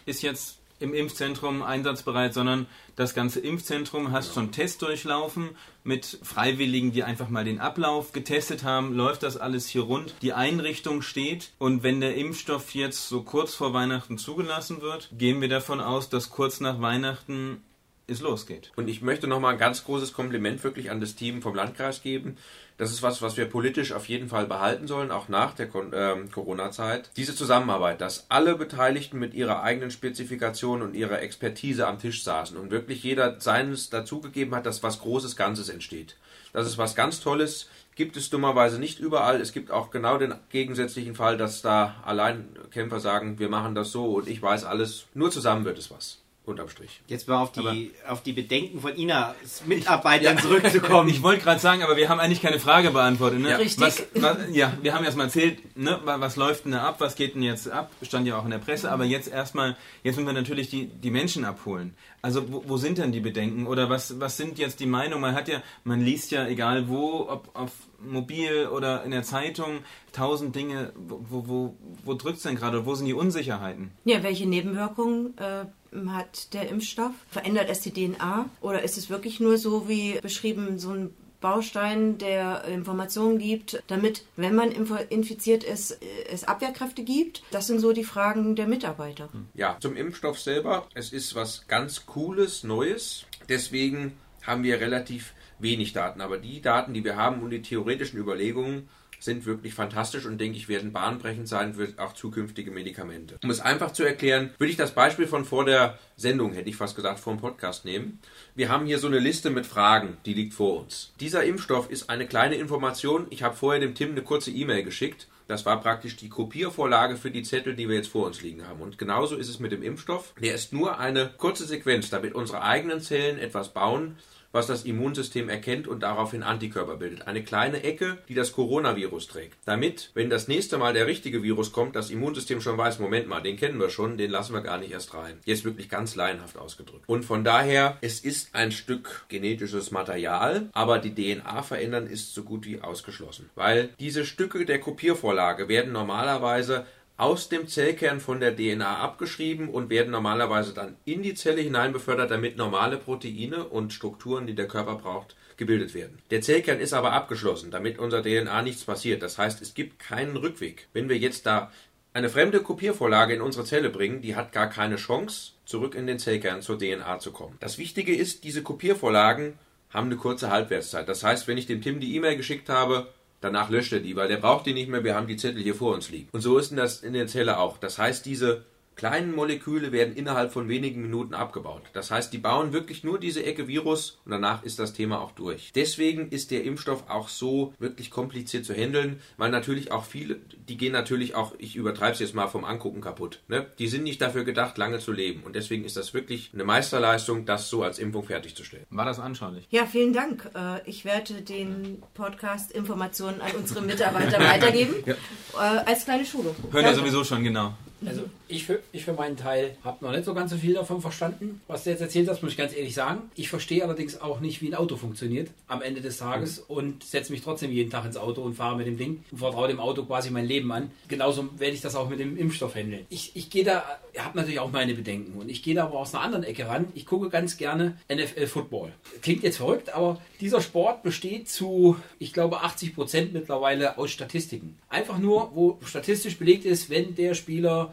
ist jetzt im Impfzentrum einsatzbereit, sondern das ganze Impfzentrum hast genau. schon Test durchlaufen mit Freiwilligen, die einfach mal den Ablauf getestet haben. Läuft das alles hier rund? Die Einrichtung steht und wenn der Impfstoff jetzt so kurz vor Weihnachten zugelassen wird, gehen wir davon aus, dass kurz nach Weihnachten es losgeht. Und ich möchte nochmal ein ganz großes Kompliment wirklich an das Team vom Landkreis geben. Das ist was, was wir politisch auf jeden Fall behalten sollen, auch nach der ähm, Corona-Zeit. Diese Zusammenarbeit, dass alle Beteiligten mit ihrer eigenen Spezifikation und ihrer Expertise am Tisch saßen und wirklich jeder seines dazugegeben hat, dass was Großes Ganzes entsteht. Das ist was ganz Tolles. Gibt es dummerweise nicht überall. Es gibt auch genau den gegensätzlichen Fall, dass da Alleinkämpfer sagen, wir machen das so und ich weiß alles. Nur zusammen wird es was unterm Strich. Jetzt mal auf die, auf die Bedenken von Inas Mitarbeitern ja. zurückzukommen. Ich wollte gerade sagen, aber wir haben eigentlich keine Frage beantwortet. Ne? Ja, richtig. Was, was, ja, wir haben erstmal erzählt, ne, was läuft denn da ab, was geht denn jetzt ab, stand ja auch in der Presse, aber jetzt erstmal, jetzt müssen wir natürlich die, die Menschen abholen. Also wo, wo sind denn die Bedenken oder was, was sind jetzt die Meinungen? Man hat ja, man liest ja egal wo, ob auf mobil oder in der Zeitung tausend Dinge, wo, wo, wo drückt es denn gerade, wo sind die Unsicherheiten? Ja, welche Nebenwirkungen äh, hat der Impfstoff? Verändert es die DNA oder ist es wirklich nur so wie beschrieben, so ein Baustein, der Informationen gibt, damit, wenn man infiziert ist, es Abwehrkräfte gibt? Das sind so die Fragen der Mitarbeiter. Ja, zum Impfstoff selber. Es ist was ganz Cooles, Neues. Deswegen haben wir relativ wenig Daten. Aber die Daten, die wir haben und die theoretischen Überlegungen, sind wirklich fantastisch und denke ich werden bahnbrechend sein für auch zukünftige Medikamente. Um es einfach zu erklären, würde ich das Beispiel von vor der Sendung, hätte ich fast gesagt, vor dem Podcast nehmen. Wir haben hier so eine Liste mit Fragen, die liegt vor uns. Dieser Impfstoff ist eine kleine Information. Ich habe vorher dem Tim eine kurze E-Mail geschickt. Das war praktisch die Kopiervorlage für die Zettel, die wir jetzt vor uns liegen haben. Und genauso ist es mit dem Impfstoff. Der ist nur eine kurze Sequenz, damit unsere eigenen Zellen etwas bauen, was das Immunsystem erkennt und daraufhin Antikörper bildet. Eine kleine Ecke, die das Coronavirus trägt. Damit, wenn das nächste Mal der richtige Virus kommt, das Immunsystem schon weiß, Moment mal, den kennen wir schon, den lassen wir gar nicht erst rein. Jetzt wirklich ganz laienhaft ausgedrückt. Und von daher, es ist ein Stück genetisches Material, aber die DNA verändern ist so gut wie ausgeschlossen. Weil diese Stücke der Kopiervorlage werden normalerweise aus dem Zellkern von der DNA abgeschrieben und werden normalerweise dann in die Zelle hinein befördert, damit normale Proteine und Strukturen, die der Körper braucht, gebildet werden. Der Zellkern ist aber abgeschlossen, damit unser DNA nichts passiert. Das heißt, es gibt keinen Rückweg. Wenn wir jetzt da eine fremde Kopiervorlage in unsere Zelle bringen, die hat gar keine Chance, zurück in den Zellkern zur DNA zu kommen. Das Wichtige ist, diese Kopiervorlagen haben eine kurze Halbwertszeit. Das heißt, wenn ich dem Tim die E-Mail geschickt habe, Danach löscht er die, weil der braucht die nicht mehr, wir haben die Zettel hier vor uns liegen. Und so ist das in der Zelle auch. Das heißt, diese kleinen Moleküle werden innerhalb von wenigen Minuten abgebaut. Das heißt, die bauen wirklich nur diese Ecke Virus und danach ist das Thema auch durch. Deswegen ist der Impfstoff auch so wirklich kompliziert zu handeln, weil natürlich auch viele, die gehen natürlich auch, ich übertreibe es jetzt mal vom Angucken kaputt. Ne? Die sind nicht dafür gedacht, lange zu leben. Und deswegen ist das wirklich eine Meisterleistung, das so als Impfung fertigzustellen. War das anschaulich? Ja, vielen Dank. Äh, ich werde den Podcast Informationen an unsere Mitarbeiter weitergeben. Ja. Äh, als kleine Schulung. Hören ja sowieso schon, genau. Also ich für, ich für meinen Teil habe noch nicht so ganz so viel davon verstanden, was du jetzt erzählt hast, muss ich ganz ehrlich sagen. Ich verstehe allerdings auch nicht, wie ein Auto funktioniert am Ende des Tages mhm. und setze mich trotzdem jeden Tag ins Auto und fahre mit dem Ding und vertraue dem Auto quasi mein Leben an. Genauso werde ich das auch mit dem Impfstoff handeln. Ich, ich gehe da, habe natürlich auch meine Bedenken und ich gehe da aber aus einer anderen Ecke ran. Ich gucke ganz gerne NFL Football. Klingt jetzt verrückt, aber dieser Sport besteht zu, ich glaube, 80 Prozent mittlerweile aus Statistiken. Einfach nur, wo statistisch belegt ist, wenn der Spieler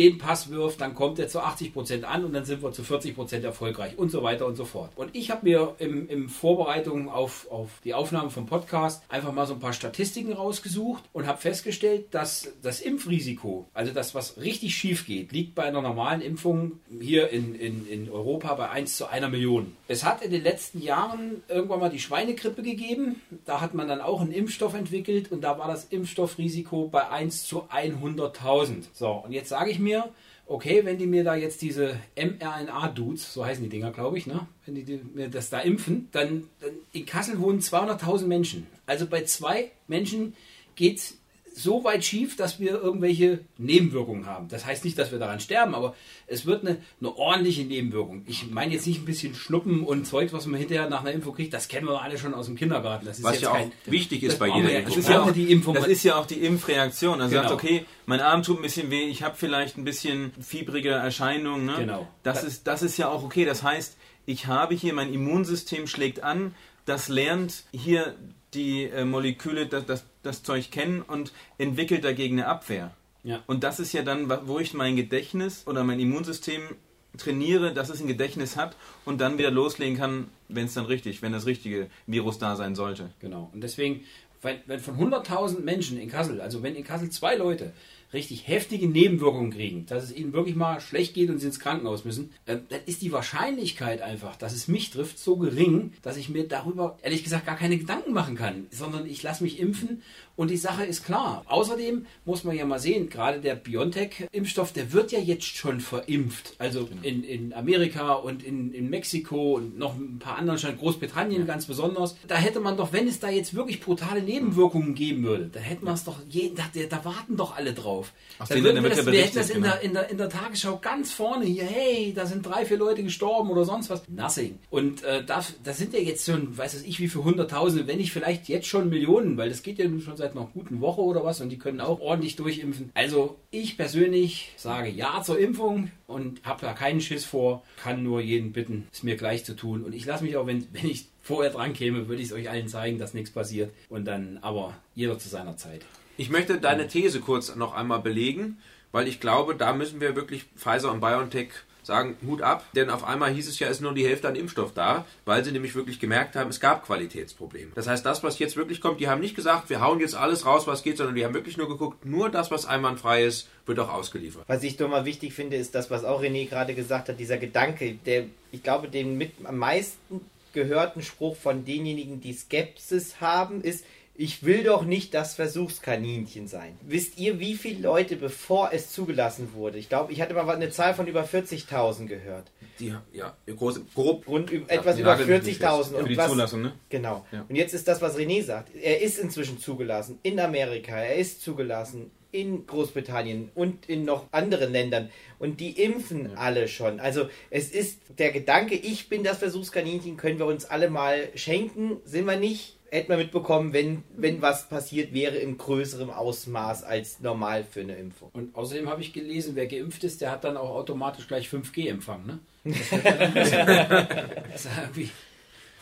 den Pass wirft, dann kommt er zu 80 Prozent an und dann sind wir zu 40 Prozent erfolgreich und so weiter und so fort. Und ich habe mir im, im Vorbereitung auf, auf die Aufnahme vom Podcast einfach mal so ein paar Statistiken rausgesucht und habe festgestellt, dass das Impfrisiko, also das, was richtig schief geht, liegt bei einer normalen Impfung hier in, in, in Europa bei 1 zu einer Million. Es hat in den letzten Jahren irgendwann mal die Schweinegrippe gegeben. Da hat man dann auch einen Impfstoff entwickelt und da war das Impfstoffrisiko bei 1 zu 100.000. So, und jetzt sage ich mir, okay, wenn die mir da jetzt diese mRNA-Dudes, so heißen die Dinger, glaube ich, ne? wenn die, die, mir das da impfen, dann, dann in Kassel wohnen 200.000 Menschen. Also bei zwei Menschen geht so weit schief, dass wir irgendwelche Nebenwirkungen haben. Das heißt nicht, dass wir daran sterben, aber es wird eine, eine ordentliche Nebenwirkung. Ich meine jetzt nicht ein bisschen Schnuppen und Zeug, was man hinterher nach einer Info kriegt, das kennen wir alle schon aus dem Kindergarten. Das ist was ja kein, auch wichtig ist bei jeder Impfung. Das ist, ja auch, die Impfung. das ist ja auch die Impfreaktion. Also genau. sagt, okay, mein Arm tut ein bisschen weh, ich habe vielleicht ein bisschen fiebrige Erscheinungen. Ne? Genau. Das, ist, das ist ja auch okay. Das heißt, ich habe hier, mein Immunsystem schlägt an, das lernt hier die äh, Moleküle, das, das, das Zeug kennen und entwickelt dagegen eine Abwehr. Ja. Und das ist ja dann, wo ich mein Gedächtnis oder mein Immunsystem trainiere, dass es ein Gedächtnis hat und dann wieder loslegen kann, wenn es dann richtig, wenn das richtige Virus da sein sollte. Genau. Und deswegen, wenn, wenn von 100.000 Menschen in Kassel, also wenn in Kassel zwei Leute richtig heftige Nebenwirkungen kriegen, dass es ihnen wirklich mal schlecht geht und sie ins Krankenhaus müssen, äh, dann ist die Wahrscheinlichkeit einfach, dass es mich trifft, so gering, dass ich mir darüber ehrlich gesagt gar keine Gedanken machen kann, sondern ich lasse mich impfen und die Sache ist klar. Außerdem muss man ja mal sehen, gerade der BioNTech-Impfstoff, der wird ja jetzt schon verimpft. Also genau. in, in Amerika und in, in Mexiko und noch ein paar anderen Staaten, Großbritannien ja. ganz besonders. Da hätte man doch, wenn es da jetzt wirklich brutale Nebenwirkungen geben würde, dann hätte man es doch, jeden, da, da warten doch alle drauf. Ach, dann würden wir, das, wir hätten das in, genau. der, in, der, in der Tagesschau ganz vorne hier, hey, da sind drei, vier Leute gestorben oder sonst was. Nothing. Und äh, das, das sind ja jetzt schon, weiß ich wie für Hunderttausende, wenn nicht vielleicht jetzt schon Millionen, weil das geht ja nun schon seit seit einer guten Woche oder was und die können auch ordentlich durchimpfen. Also ich persönlich sage ja zur Impfung und habe da keinen Schiss vor, kann nur jeden bitten, es mir gleich zu tun. Und ich lasse mich auch, wenn, wenn ich vorher dran käme, würde ich es euch allen zeigen, dass nichts passiert. Und dann aber jeder zu seiner Zeit. Ich möchte deine These kurz noch einmal belegen, weil ich glaube, da müssen wir wirklich Pfizer und BioNTech sagen, Hut ab, denn auf einmal hieß es ja, es ist nur die Hälfte an Impfstoff da, weil sie nämlich wirklich gemerkt haben, es gab Qualitätsprobleme. Das heißt, das, was jetzt wirklich kommt, die haben nicht gesagt, wir hauen jetzt alles raus, was geht, sondern die haben wirklich nur geguckt, nur das, was einwandfrei ist, wird auch ausgeliefert. Was ich doch mal wichtig finde, ist das, was auch René gerade gesagt hat, dieser Gedanke, der, ich glaube, den mit am meisten gehörten Spruch von denjenigen, die Skepsis haben, ist, ich will doch nicht das Versuchskaninchen sein. Wisst ihr, wie viele Leute, bevor es zugelassen wurde? Ich glaube, ich hatte mal eine Zahl von über 40.000 gehört. Die, ja, groß, grob. Rund ja, etwas über 40.000. Für die was, Zulassung, ne? Genau. Ja. Und jetzt ist das, was René sagt. Er ist inzwischen zugelassen in Amerika, er ist zugelassen in Großbritannien und in noch anderen Ländern. Und die impfen ja. alle schon. Also es ist der Gedanke, ich bin das Versuchskaninchen, können wir uns alle mal schenken, sind wir nicht hätte man mitbekommen, wenn, wenn was passiert wäre in größerem Ausmaß als normal für eine Impfung. Und außerdem habe ich gelesen, wer geimpft ist, der hat dann auch automatisch gleich 5G-Empfang. Ne? Das,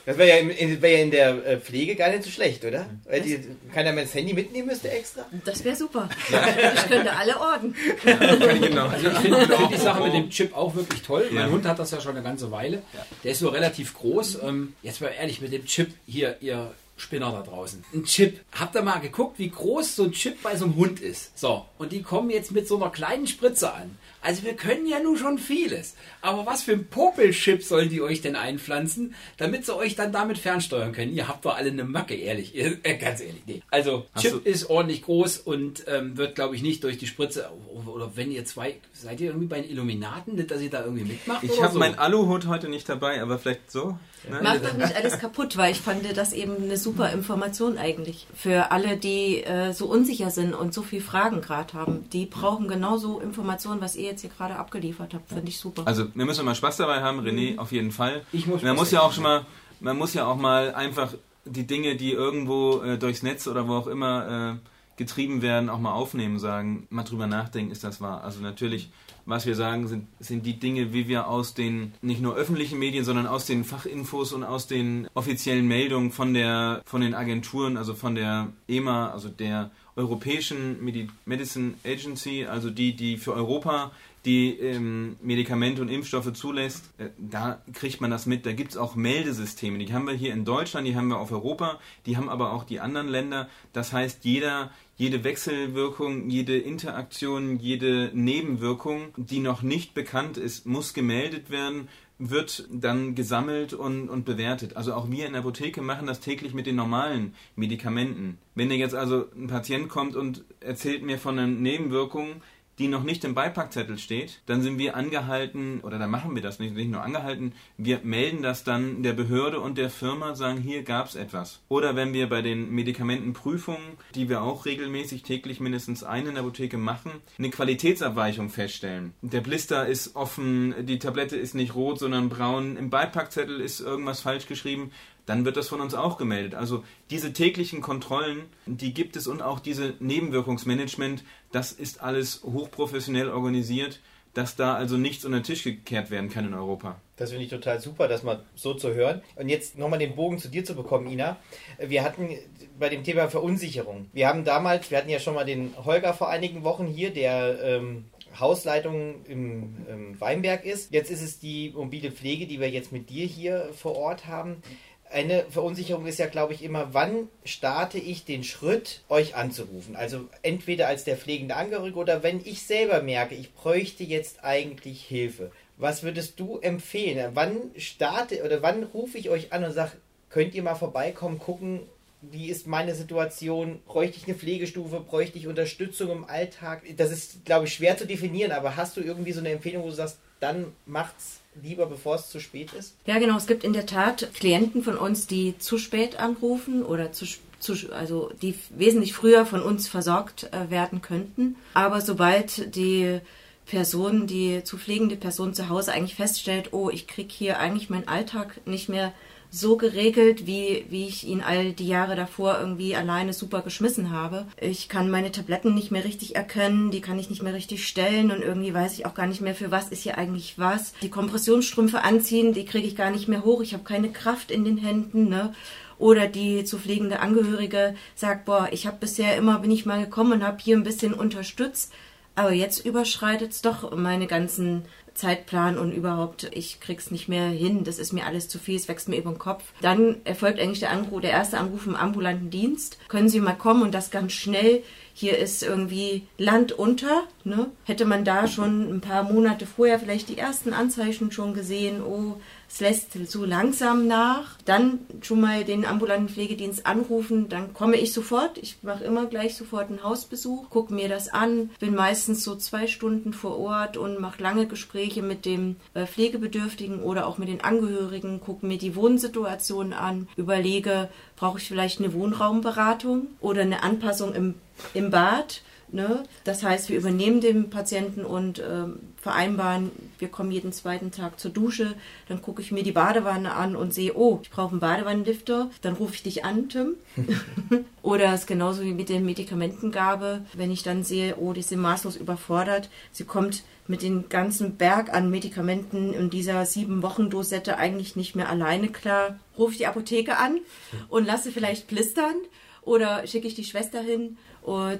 das wäre ja, in, wär ja in der äh, Pflege gar nicht so schlecht, oder? Weil die, keiner mehr das Handy mitnehmen müsste extra. Das wäre super. Ich könnte alle Orden. Ja, genau. Also ich finde find die Sache mit dem Chip auch wirklich toll. Ja. Mein Hund hat das ja schon eine ganze Weile. Der ist so relativ groß. Ähm, jetzt mal ehrlich, mit dem Chip hier, ihr Spinner da draußen. Ein Chip. Habt ihr mal geguckt, wie groß so ein Chip bei so einem Hund ist? So, und die kommen jetzt mit so einer kleinen Spritze an. Also wir können ja nun schon vieles. Aber was für ein Popelchip sollen die euch denn einpflanzen, damit sie euch dann damit fernsteuern können? Ihr habt doch alle eine Macke, ehrlich. Äh, ganz ehrlich, nee. Also Hast Chip ist ordentlich groß und ähm, wird, glaube ich, nicht durch die Spritze. Oder wenn ihr zwei, seid ihr irgendwie bei den Illuminaten, dass ihr da irgendwie mitmacht? Ich habe so? mein Aluhut heute nicht dabei, aber vielleicht so. Ne? Macht doch nicht alles kaputt, weil ich fand das eben eine super Information eigentlich. Für alle, die äh, so unsicher sind und so viele Fragen gerade haben. Die brauchen genauso Informationen, was ihr jetzt hier gerade abgeliefert habt. Finde ich super. Also wir müssen mal Spaß dabei haben, René, mhm. auf jeden Fall. Ich muss man muss ja auch schon mal, man muss ja auch mal einfach die Dinge, die irgendwo äh, durchs Netz oder wo auch immer äh, getrieben werden, auch mal aufnehmen, sagen, mal drüber nachdenken, ist das wahr. Also natürlich, was wir sagen, sind, sind die Dinge, wie wir aus den nicht nur öffentlichen Medien, sondern aus den Fachinfos und aus den offiziellen Meldungen von der von den Agenturen, also von der EMA, also der europäischen Medicine Agency, also die, die für Europa die ähm, Medikamente und Impfstoffe zulässt, äh, da kriegt man das mit. Da gibt es auch Meldesysteme. Die haben wir hier in Deutschland, die haben wir auf Europa, die haben aber auch die anderen Länder. Das heißt, jeder, jede Wechselwirkung, jede Interaktion, jede Nebenwirkung, die noch nicht bekannt ist, muss gemeldet werden wird dann gesammelt und, und bewertet. Also auch wir in der Apotheke machen das täglich mit den normalen Medikamenten. Wenn jetzt also ein Patient kommt und erzählt mir von einer Nebenwirkung, die noch nicht im Beipackzettel steht, dann sind wir angehalten, oder dann machen wir das nicht, nicht nur angehalten, wir melden das dann der Behörde und der Firma, sagen, hier gab es etwas. Oder wenn wir bei den Medikamentenprüfungen, die wir auch regelmäßig täglich mindestens eine in der Apotheke machen, eine Qualitätsabweichung feststellen. Der Blister ist offen, die Tablette ist nicht rot, sondern braun, im Beipackzettel ist irgendwas falsch geschrieben, dann wird das von uns auch gemeldet. Also diese täglichen Kontrollen, die gibt es und auch diese Nebenwirkungsmanagement, das ist alles hochprofessionell organisiert, dass da also nichts unter den Tisch gekehrt werden kann in Europa. Das finde ich total super, das mal so zu hören. Und jetzt nochmal den Bogen zu dir zu bekommen, Ina. Wir hatten bei dem Thema Verunsicherung. Wir haben damals, wir hatten ja schon mal den Holger vor einigen Wochen hier, der ähm, Hausleitung im, im Weinberg ist. Jetzt ist es die mobile Pflege, die wir jetzt mit dir hier vor Ort haben eine Verunsicherung ist ja, glaube ich, immer, wann starte ich den Schritt, euch anzurufen? Also entweder als der pflegende Angehörige oder wenn ich selber merke, ich bräuchte jetzt eigentlich Hilfe. Was würdest du empfehlen? Wann starte oder wann rufe ich euch an und sage, könnt ihr mal vorbeikommen, gucken, wie ist meine Situation? Bräuchte ich eine Pflegestufe? Bräuchte ich Unterstützung im Alltag? Das ist, glaube ich, schwer zu definieren, aber hast du irgendwie so eine Empfehlung, wo du sagst, dann macht's lieber, bevor es zu spät ist? Ja, genau. Es gibt in der Tat Klienten von uns, die zu spät anrufen oder zu, zu also die wesentlich früher von uns versorgt äh, werden könnten. Aber sobald die Person, die zu pflegende Person zu Hause eigentlich feststellt, oh, ich kriege hier eigentlich meinen Alltag nicht mehr so geregelt, wie, wie ich ihn all die Jahre davor irgendwie alleine super geschmissen habe. Ich kann meine Tabletten nicht mehr richtig erkennen, die kann ich nicht mehr richtig stellen und irgendwie weiß ich auch gar nicht mehr, für was ist hier eigentlich was. Die Kompressionsstrümpfe anziehen, die kriege ich gar nicht mehr hoch, ich habe keine Kraft in den Händen, ne? Oder die zu pflegende Angehörige sagt, boah, ich habe bisher immer, bin ich mal gekommen und habe hier ein bisschen unterstützt, aber jetzt überschreitet es doch meine ganzen Zeitplan und überhaupt, ich krieg's nicht mehr hin, das ist mir alles zu viel, es wächst mir über den Kopf. Dann erfolgt eigentlich der Anruf, der erste Anruf im ambulanten Dienst. Können Sie mal kommen und das ganz schnell. Hier ist irgendwie Land unter. Ne? Hätte man da schon ein paar Monate vorher vielleicht die ersten Anzeichen schon gesehen, oh, es lässt so langsam nach, dann schon mal den ambulanten Pflegedienst anrufen, dann komme ich sofort. Ich mache immer gleich sofort einen Hausbesuch, gucke mir das an, bin meistens so zwei Stunden vor Ort und mache lange Gespräche mit dem äh, Pflegebedürftigen oder auch mit den Angehörigen, gucke mir die Wohnsituation an, überlege, brauche ich vielleicht eine Wohnraumberatung oder eine Anpassung im, im Bad Ne? Das heißt, wir übernehmen den Patienten und ähm, vereinbaren, wir kommen jeden zweiten Tag zur Dusche, dann gucke ich mir die Badewanne an und sehe, oh, ich brauche einen Badewannenlifter, dann rufe ich dich an, Tim. Oder es ist genauso wie mit der Medikamentengabe, wenn ich dann sehe, oh, die sind maßlos überfordert, sie kommt mit dem ganzen Berg an Medikamenten in dieser sieben Wochen Dosette eigentlich nicht mehr alleine klar, rufe ich die Apotheke an und lasse vielleicht blistern oder schicke ich die Schwester hin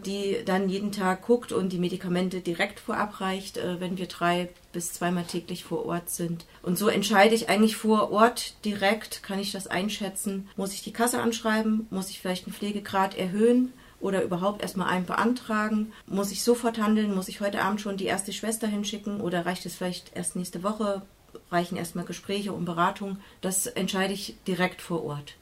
die dann jeden Tag guckt und die Medikamente direkt vorab reicht, äh, wenn wir drei bis zweimal täglich vor Ort sind. Und so entscheide ich eigentlich vor Ort direkt, kann ich das einschätzen, muss ich die Kasse anschreiben, muss ich vielleicht einen Pflegegrad erhöhen oder überhaupt erstmal einen beantragen, muss ich sofort handeln, muss ich heute Abend schon die erste Schwester hinschicken oder reicht es vielleicht erst nächste Woche, reichen erstmal Gespräche und Beratung, das entscheide ich direkt vor Ort.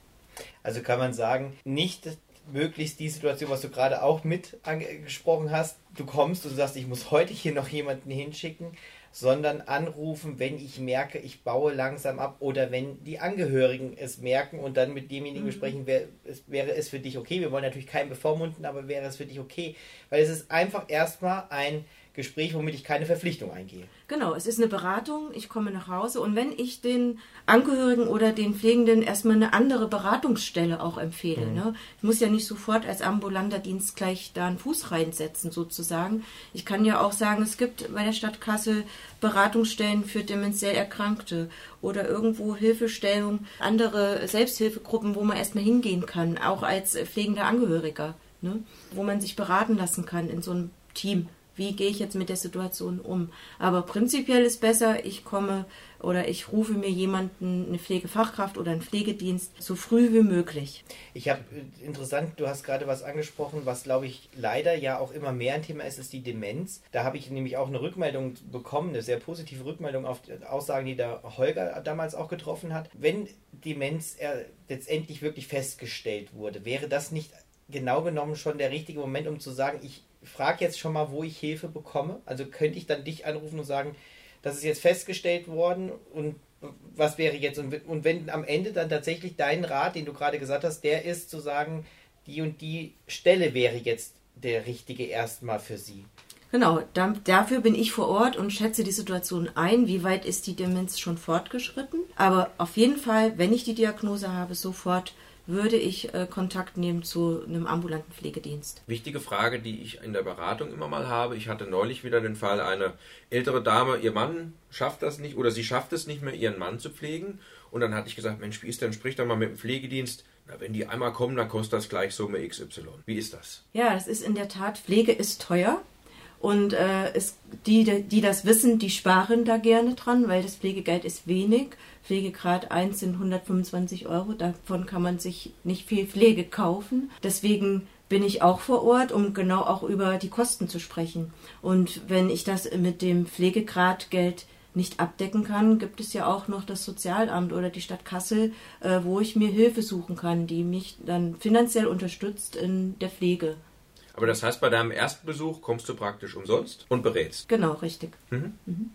Also kann man sagen, nicht möglichst die Situation, was du gerade auch mit angesprochen hast, du kommst und sagst, ich muss heute hier noch jemanden hinschicken, sondern anrufen, wenn ich merke, ich baue langsam ab oder wenn die Angehörigen es merken und dann mit demjenigen mhm. besprechen, wär, es, wäre es für dich okay. Wir wollen natürlich keinen bevormunden, aber wäre es für dich okay, weil es ist einfach erstmal ein Gespräch, womit ich keine Verpflichtung eingehe. Genau, es ist eine Beratung, ich komme nach Hause und wenn ich den Angehörigen oder den Pflegenden erstmal eine andere Beratungsstelle auch empfehle, mhm. ne? ich muss ja nicht sofort als ambulanter Dienst gleich da einen Fuß reinsetzen sozusagen. Ich kann ja auch sagen, es gibt bei der Stadt Kassel Beratungsstellen für demenziell Erkrankte oder irgendwo Hilfestellung, andere Selbsthilfegruppen, wo man erstmal hingehen kann, auch als pflegender Angehöriger. ne? wo man sich beraten lassen kann in so einem Team. Wie gehe ich jetzt mit der Situation um? Aber prinzipiell ist besser, ich komme oder ich rufe mir jemanden, eine Pflegefachkraft oder einen Pflegedienst, so früh wie möglich. Ich habe interessant, du hast gerade was angesprochen, was glaube ich leider ja auch immer mehr ein Thema ist, ist die Demenz. Da habe ich nämlich auch eine Rückmeldung bekommen, eine sehr positive Rückmeldung auf Aussagen, die der Holger damals auch getroffen hat. Wenn Demenz letztendlich wirklich festgestellt wurde, wäre das nicht genau genommen schon der richtige Moment, um zu sagen, ich frage jetzt schon mal, wo ich Hilfe bekomme. Also könnte ich dann dich anrufen und sagen, das ist jetzt festgestellt worden und was wäre jetzt? Und, und wenn am Ende dann tatsächlich dein Rat, den du gerade gesagt hast, der ist zu sagen, die und die Stelle wäre jetzt der richtige erstmal für sie. Genau, da, dafür bin ich vor Ort und schätze die Situation ein. Wie weit ist die Demenz schon fortgeschritten? Aber auf jeden Fall, wenn ich die Diagnose habe, sofort würde ich äh, Kontakt nehmen zu einem ambulanten Pflegedienst. Wichtige Frage, die ich in der Beratung immer mal habe. Ich hatte neulich wieder den Fall, eine ältere Dame, ihr Mann schafft das nicht oder sie schafft es nicht mehr, ihren Mann zu pflegen. Und dann hatte ich gesagt, Mensch, wie ist denn, sprich doch mal mit dem Pflegedienst. Na, wenn die einmal kommen, dann kostet das gleich Summe XY. Wie ist das? Ja, das ist in der Tat, Pflege ist teuer. Und äh, es, die, die das wissen, die sparen da gerne dran, weil das Pflegegeld ist wenig. Pflegegrad 1 sind 125 Euro, davon kann man sich nicht viel Pflege kaufen. Deswegen bin ich auch vor Ort, um genau auch über die Kosten zu sprechen. Und wenn ich das mit dem Pflegegradgeld nicht abdecken kann, gibt es ja auch noch das Sozialamt oder die Stadt Kassel, äh, wo ich mir Hilfe suchen kann, die mich dann finanziell unterstützt in der Pflege. Aber das heißt, bei deinem ersten Besuch kommst du praktisch umsonst und berätst. Genau, richtig. Mhm. Mhm.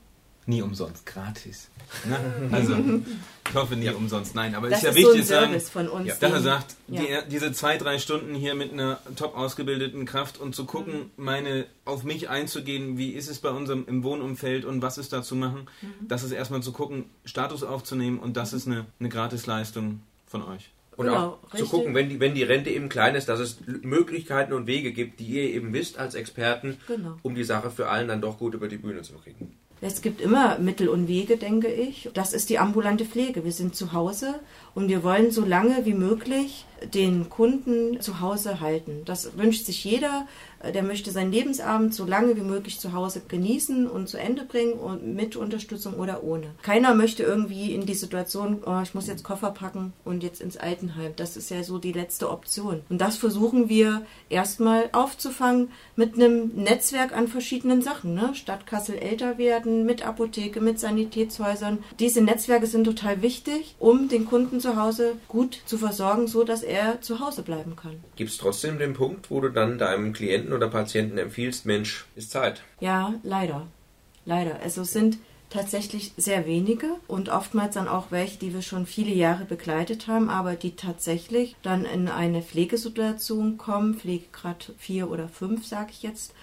Nie umsonst, gratis. Ne? Also, ich hoffe nie ja. umsonst. Nein, aber das ist ja ist wichtig so ein sagen, von uns. Ja. Dass er sagt, ja. die, diese zwei, drei Stunden hier mit einer top ausgebildeten Kraft und zu gucken, mhm. meine, auf mich einzugehen, wie ist es bei unserem im Wohnumfeld und was ist da zu machen, mhm. das ist erstmal zu gucken, Status aufzunehmen und das ist eine, eine Gratisleistung von euch. Und genau, auch richtig. zu gucken, wenn die, wenn die Rente eben klein ist, dass es Möglichkeiten und Wege gibt, die ihr eben wisst als Experten, genau. um die Sache für allen dann doch gut über die Bühne zu kriegen. Es gibt immer Mittel und Wege, denke ich. Das ist die ambulante Pflege. Wir sind zu Hause und wir wollen so lange wie möglich den Kunden zu Hause halten. Das wünscht sich jeder. Der möchte seinen Lebensabend so lange wie möglich zu Hause genießen und zu Ende bringen und mit Unterstützung oder ohne. Keiner möchte irgendwie in die Situation, oh, ich muss jetzt Koffer packen und jetzt ins Altenheim. Das ist ja so die letzte Option. Und das versuchen wir erstmal aufzufangen mit einem Netzwerk an verschiedenen Sachen. Ne? Stadt Kassel älter werden, mit Apotheke, mit Sanitätshäusern. Diese Netzwerke sind total wichtig, um den Kunden zu Hause gut zu versorgen, so dass er zu Hause bleiben kann. Gibt es trotzdem den Punkt, wo du dann deinem Klienten oder Patienten empfiehlst, Mensch, ist Zeit? Ja, leider. Leider. Also es sind tatsächlich sehr wenige und oftmals dann auch welche, die wir schon viele Jahre begleitet haben, aber die tatsächlich dann in eine Pflegesituation kommen, Pflegegrad 4 oder 5, sage ich jetzt,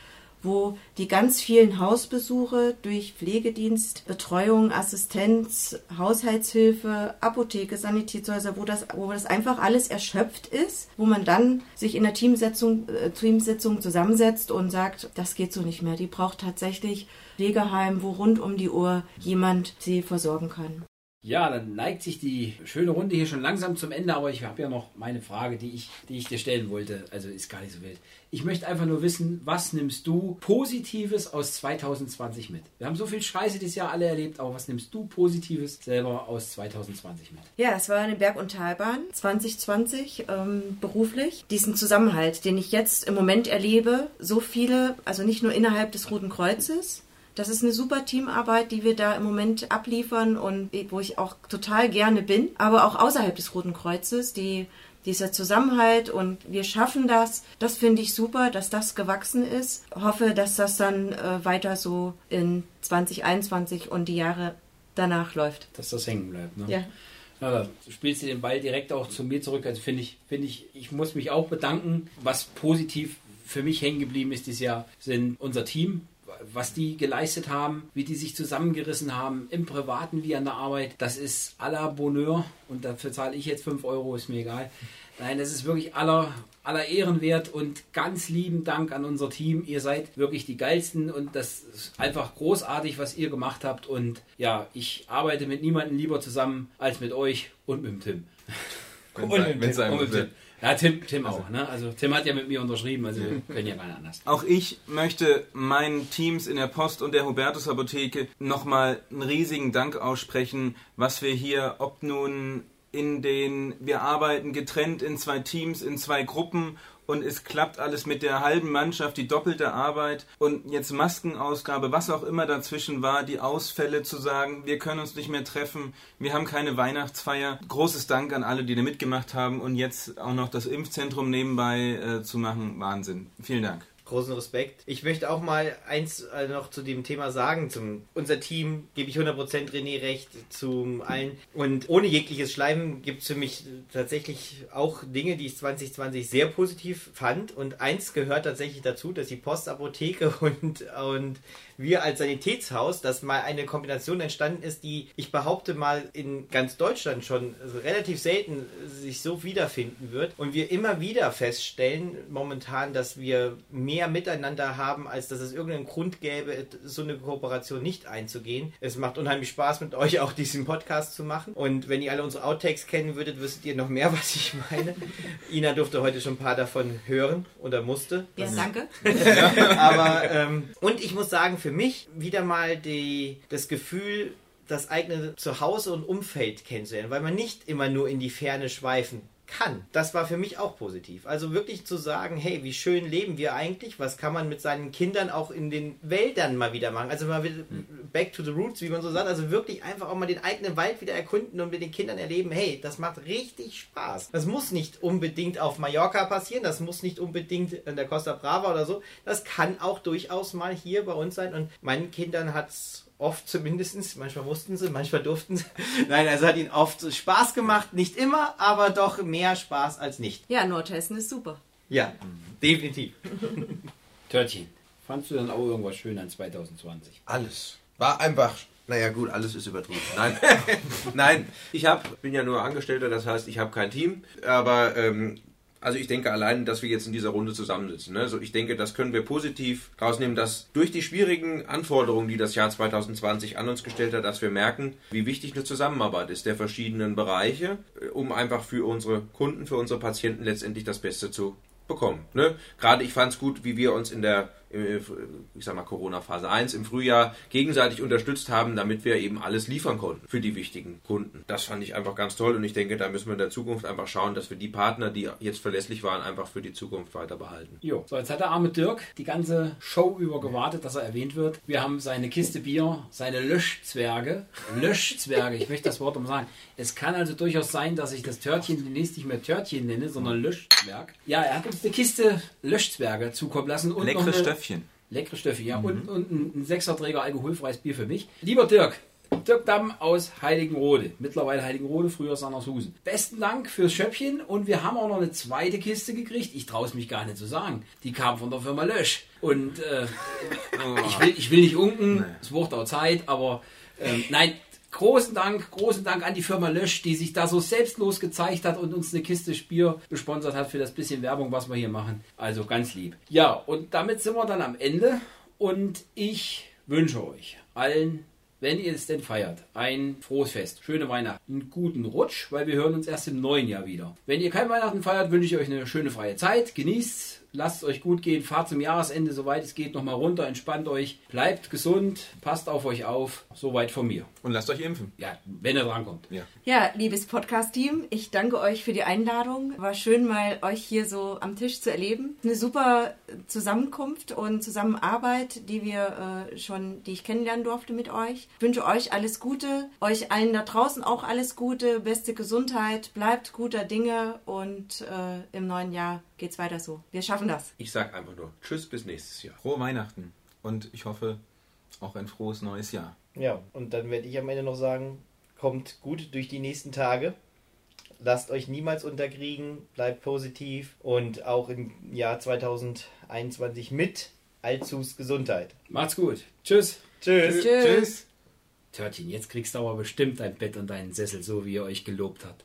wo die ganz vielen Hausbesuche durch Pflegedienst, Betreuung, Assistenz, Haushaltshilfe, Apotheke, Sanitätshäuser, wo das, wo das einfach alles erschöpft ist, wo man dann sich in der Teamsitzung, äh, Teamsitzung zusammensetzt und sagt, das geht so nicht mehr. Die braucht tatsächlich Pflegeheim, wo rund um die Uhr jemand sie versorgen kann. Ja, dann neigt sich die schöne Runde hier schon langsam zum Ende, aber ich habe ja noch meine Frage, die ich, die ich dir stellen wollte. Also ist gar nicht so wild. Ich möchte einfach nur wissen, was nimmst du Positives aus 2020 mit? Wir haben so viel Scheiße dieses Jahr alle erlebt, aber was nimmst du Positives selber aus 2020 mit? Ja, es war eine Berg- und Talbahn 2020 ähm, beruflich. Diesen Zusammenhalt, den ich jetzt im Moment erlebe, so viele, also nicht nur innerhalb des Roten Kreuzes, das ist eine super Teamarbeit, die wir da im Moment abliefern und wo ich auch total gerne bin. Aber auch außerhalb des Roten Kreuzes, die, dieser Zusammenhalt und wir schaffen das. Das finde ich super, dass das gewachsen ist. Hoffe, dass das dann äh, weiter so in 2021 und die Jahre danach läuft. Dass das hängen bleibt. Ne? Ja. Ja, da spielst du den Ball direkt auch zu mir zurück. Also finde ich, finde ich, ich muss mich auch bedanken. Was positiv für mich hängen geblieben ist dieses Jahr, sind unser Team, was die geleistet haben, wie die sich zusammengerissen haben, im Privaten wie an der Arbeit, das ist à la Bonheur und dafür zahle ich jetzt 5 Euro, ist mir egal. Nein, das ist wirklich aller, aller Ehrenwert und ganz lieben Dank an unser Team. Ihr seid wirklich die geilsten und das ist einfach großartig, was ihr gemacht habt. Und ja, ich arbeite mit niemandem lieber zusammen als mit euch und mit dem Tim. Wenn es sein, Ja, Tim, Tim auch. Ne? Also Tim hat ja mit mir unterschrieben, also wir können ja nicht anders. Auch ich möchte meinen Teams in der Post und der Hubertus Apotheke nochmal einen riesigen Dank aussprechen, was wir hier, ob nun in den, wir arbeiten getrennt in zwei Teams, in zwei Gruppen und es klappt alles mit der halben Mannschaft, die doppelte Arbeit und jetzt Maskenausgabe, was auch immer dazwischen war, die Ausfälle zu sagen, wir können uns nicht mehr treffen, wir haben keine Weihnachtsfeier. Großes Dank an alle, die da mitgemacht haben und jetzt auch noch das Impfzentrum nebenbei äh, zu machen. Wahnsinn. Vielen Dank großen Respekt. Ich möchte auch mal eins äh, noch zu dem Thema sagen. Zum, unser Team gebe ich 100% René recht, zu allen. Und ohne jegliches Schleimen gibt es für mich tatsächlich auch Dinge, die ich 2020 sehr positiv fand. Und eins gehört tatsächlich dazu, dass die Postapotheke und, und wir als Sanitätshaus, dass mal eine Kombination entstanden ist, die ich behaupte mal in ganz Deutschland schon relativ selten sich so wiederfinden wird. Und wir immer wieder feststellen momentan, dass wir mehr miteinander haben, als dass es irgendeinen Grund gäbe, so eine Kooperation nicht einzugehen. Es macht unheimlich Spaß mit euch auch diesen Podcast zu machen. Und wenn ihr alle unsere Outtakes kennen würdet, wüsstet ihr noch mehr, was ich meine. Ina durfte heute schon ein paar davon hören oder musste. Ja, danke. Aber ähm, und ich muss sagen, für für mich wieder mal die, das Gefühl, das eigene Zuhause und Umfeld kennenzulernen, weil man nicht immer nur in die Ferne schweifen kann. Das war für mich auch positiv. Also wirklich zu sagen, hey, wie schön leben wir eigentlich? Was kann man mit seinen Kindern auch in den Wäldern mal wieder machen? Also mal wieder back to the roots, wie man so sagt. Also wirklich einfach auch mal den eigenen Wald wieder erkunden und mit den Kindern erleben, hey, das macht richtig Spaß. Das muss nicht unbedingt auf Mallorca passieren, das muss nicht unbedingt in der Costa Brava oder so. Das kann auch durchaus mal hier bei uns sein. Und meinen Kindern hat es oft zumindest, manchmal mussten sie, manchmal durften sie. Nein, also hat ihnen oft Spaß gemacht, nicht immer, aber doch mehr Spaß als nicht. Ja, Nordhessen ist super. Ja, definitiv. Törtchen, fandst du dann auch irgendwas schön an 2020? Alles. War einfach naja gut, alles ist übertrieben. Nein, nein. Ich hab, bin ja nur Angestellter, das heißt, ich habe kein Team. Aber ähm, also ich denke allein, dass wir jetzt in dieser Runde zusammensitzen. Ne? Also ich denke, das können wir positiv rausnehmen, dass durch die schwierigen Anforderungen, die das Jahr 2020 an uns gestellt hat, dass wir merken, wie wichtig eine Zusammenarbeit ist der verschiedenen Bereiche, äh, um einfach für unsere Kunden, für unsere Patienten letztendlich das Beste zu bekommen. Ne? Gerade ich fand es gut, wie wir uns in der ich sag mal Corona-Phase 1 im Frühjahr gegenseitig unterstützt haben, damit wir eben alles liefern konnten für die wichtigen Kunden. Das fand ich einfach ganz toll und ich denke, da müssen wir in der Zukunft einfach schauen, dass wir die Partner, die jetzt verlässlich waren, einfach für die Zukunft weiter behalten. Jo, so jetzt hat der arme Dirk die ganze Show über gewartet, dass er erwähnt wird. Wir haben seine Kiste Bier, seine Löschzwerge, Löschzwerge, ich möchte das Wort um sagen. Es kann also durchaus sein, dass ich das Törtchen demnächst nicht mehr Törtchen nenne, sondern Löschzwerg. Ja, er hat uns eine Kiste Löschzwerge zukommen lassen und Leckere Stöffchen. Leckere Stöffchen, ja. Mhm. Und, und ein, ein Sechserträger alkoholfreies Bier für mich. Lieber Dirk, Dirk Damm aus Heiligenrode. Mittlerweile Heiligenrode, früher Sandershusen. Besten Dank fürs Schöppchen und wir haben auch noch eine zweite Kiste gekriegt. Ich traue es mich gar nicht zu sagen. Die kam von der Firma Lösch. Und äh, oh. ich, will, ich will nicht unken, es braucht auch Zeit, aber äh, nein, großen Dank, großen Dank an die Firma Lösch, die sich da so selbstlos gezeigt hat und uns eine Kiste Spier gesponsert hat für das bisschen Werbung, was wir hier machen. Also ganz lieb. Ja, und damit sind wir dann am Ende und ich wünsche euch allen wenn ihr es denn feiert, ein frohes Fest, schöne Weihnachten, einen guten Rutsch, weil wir hören uns erst im neuen Jahr wieder. Wenn ihr kein Weihnachten feiert, wünsche ich euch eine schöne freie Zeit, genießt lasst es euch gut gehen, fahrt zum Jahresende, soweit es geht, nochmal runter, entspannt euch, bleibt gesund, passt auf euch auf, soweit von mir. Und lasst euch impfen. Ja, wenn er drankommt. Ja. ja, liebes Podcast-Team, ich danke euch für die Einladung. War schön, mal euch hier so am Tisch zu erleben. Eine super Zusammenkunft und Zusammenarbeit, die wir äh, schon, die ich kennenlernen durfte mit euch. Ich wünsche euch alles Gute, euch allen da draußen auch alles Gute, beste Gesundheit, bleibt guter Dinge und äh, im neuen Jahr geht's weiter so. Wir schaffen das. Ich sag einfach nur Tschüss bis nächstes Jahr. Frohe Weihnachten und ich hoffe auch ein frohes neues Jahr. Ja, und dann werde ich am Ende noch sagen, kommt gut durch die nächsten Tage. Lasst euch niemals unterkriegen, bleibt positiv und auch im Jahr 2021 mit Allzus Gesundheit. Macht's gut. Tschüss. Tschüss. Tschüss. Tschüss. Törtchen, jetzt kriegst du aber bestimmt dein Bett und deinen Sessel, so wie ihr euch gelobt habt.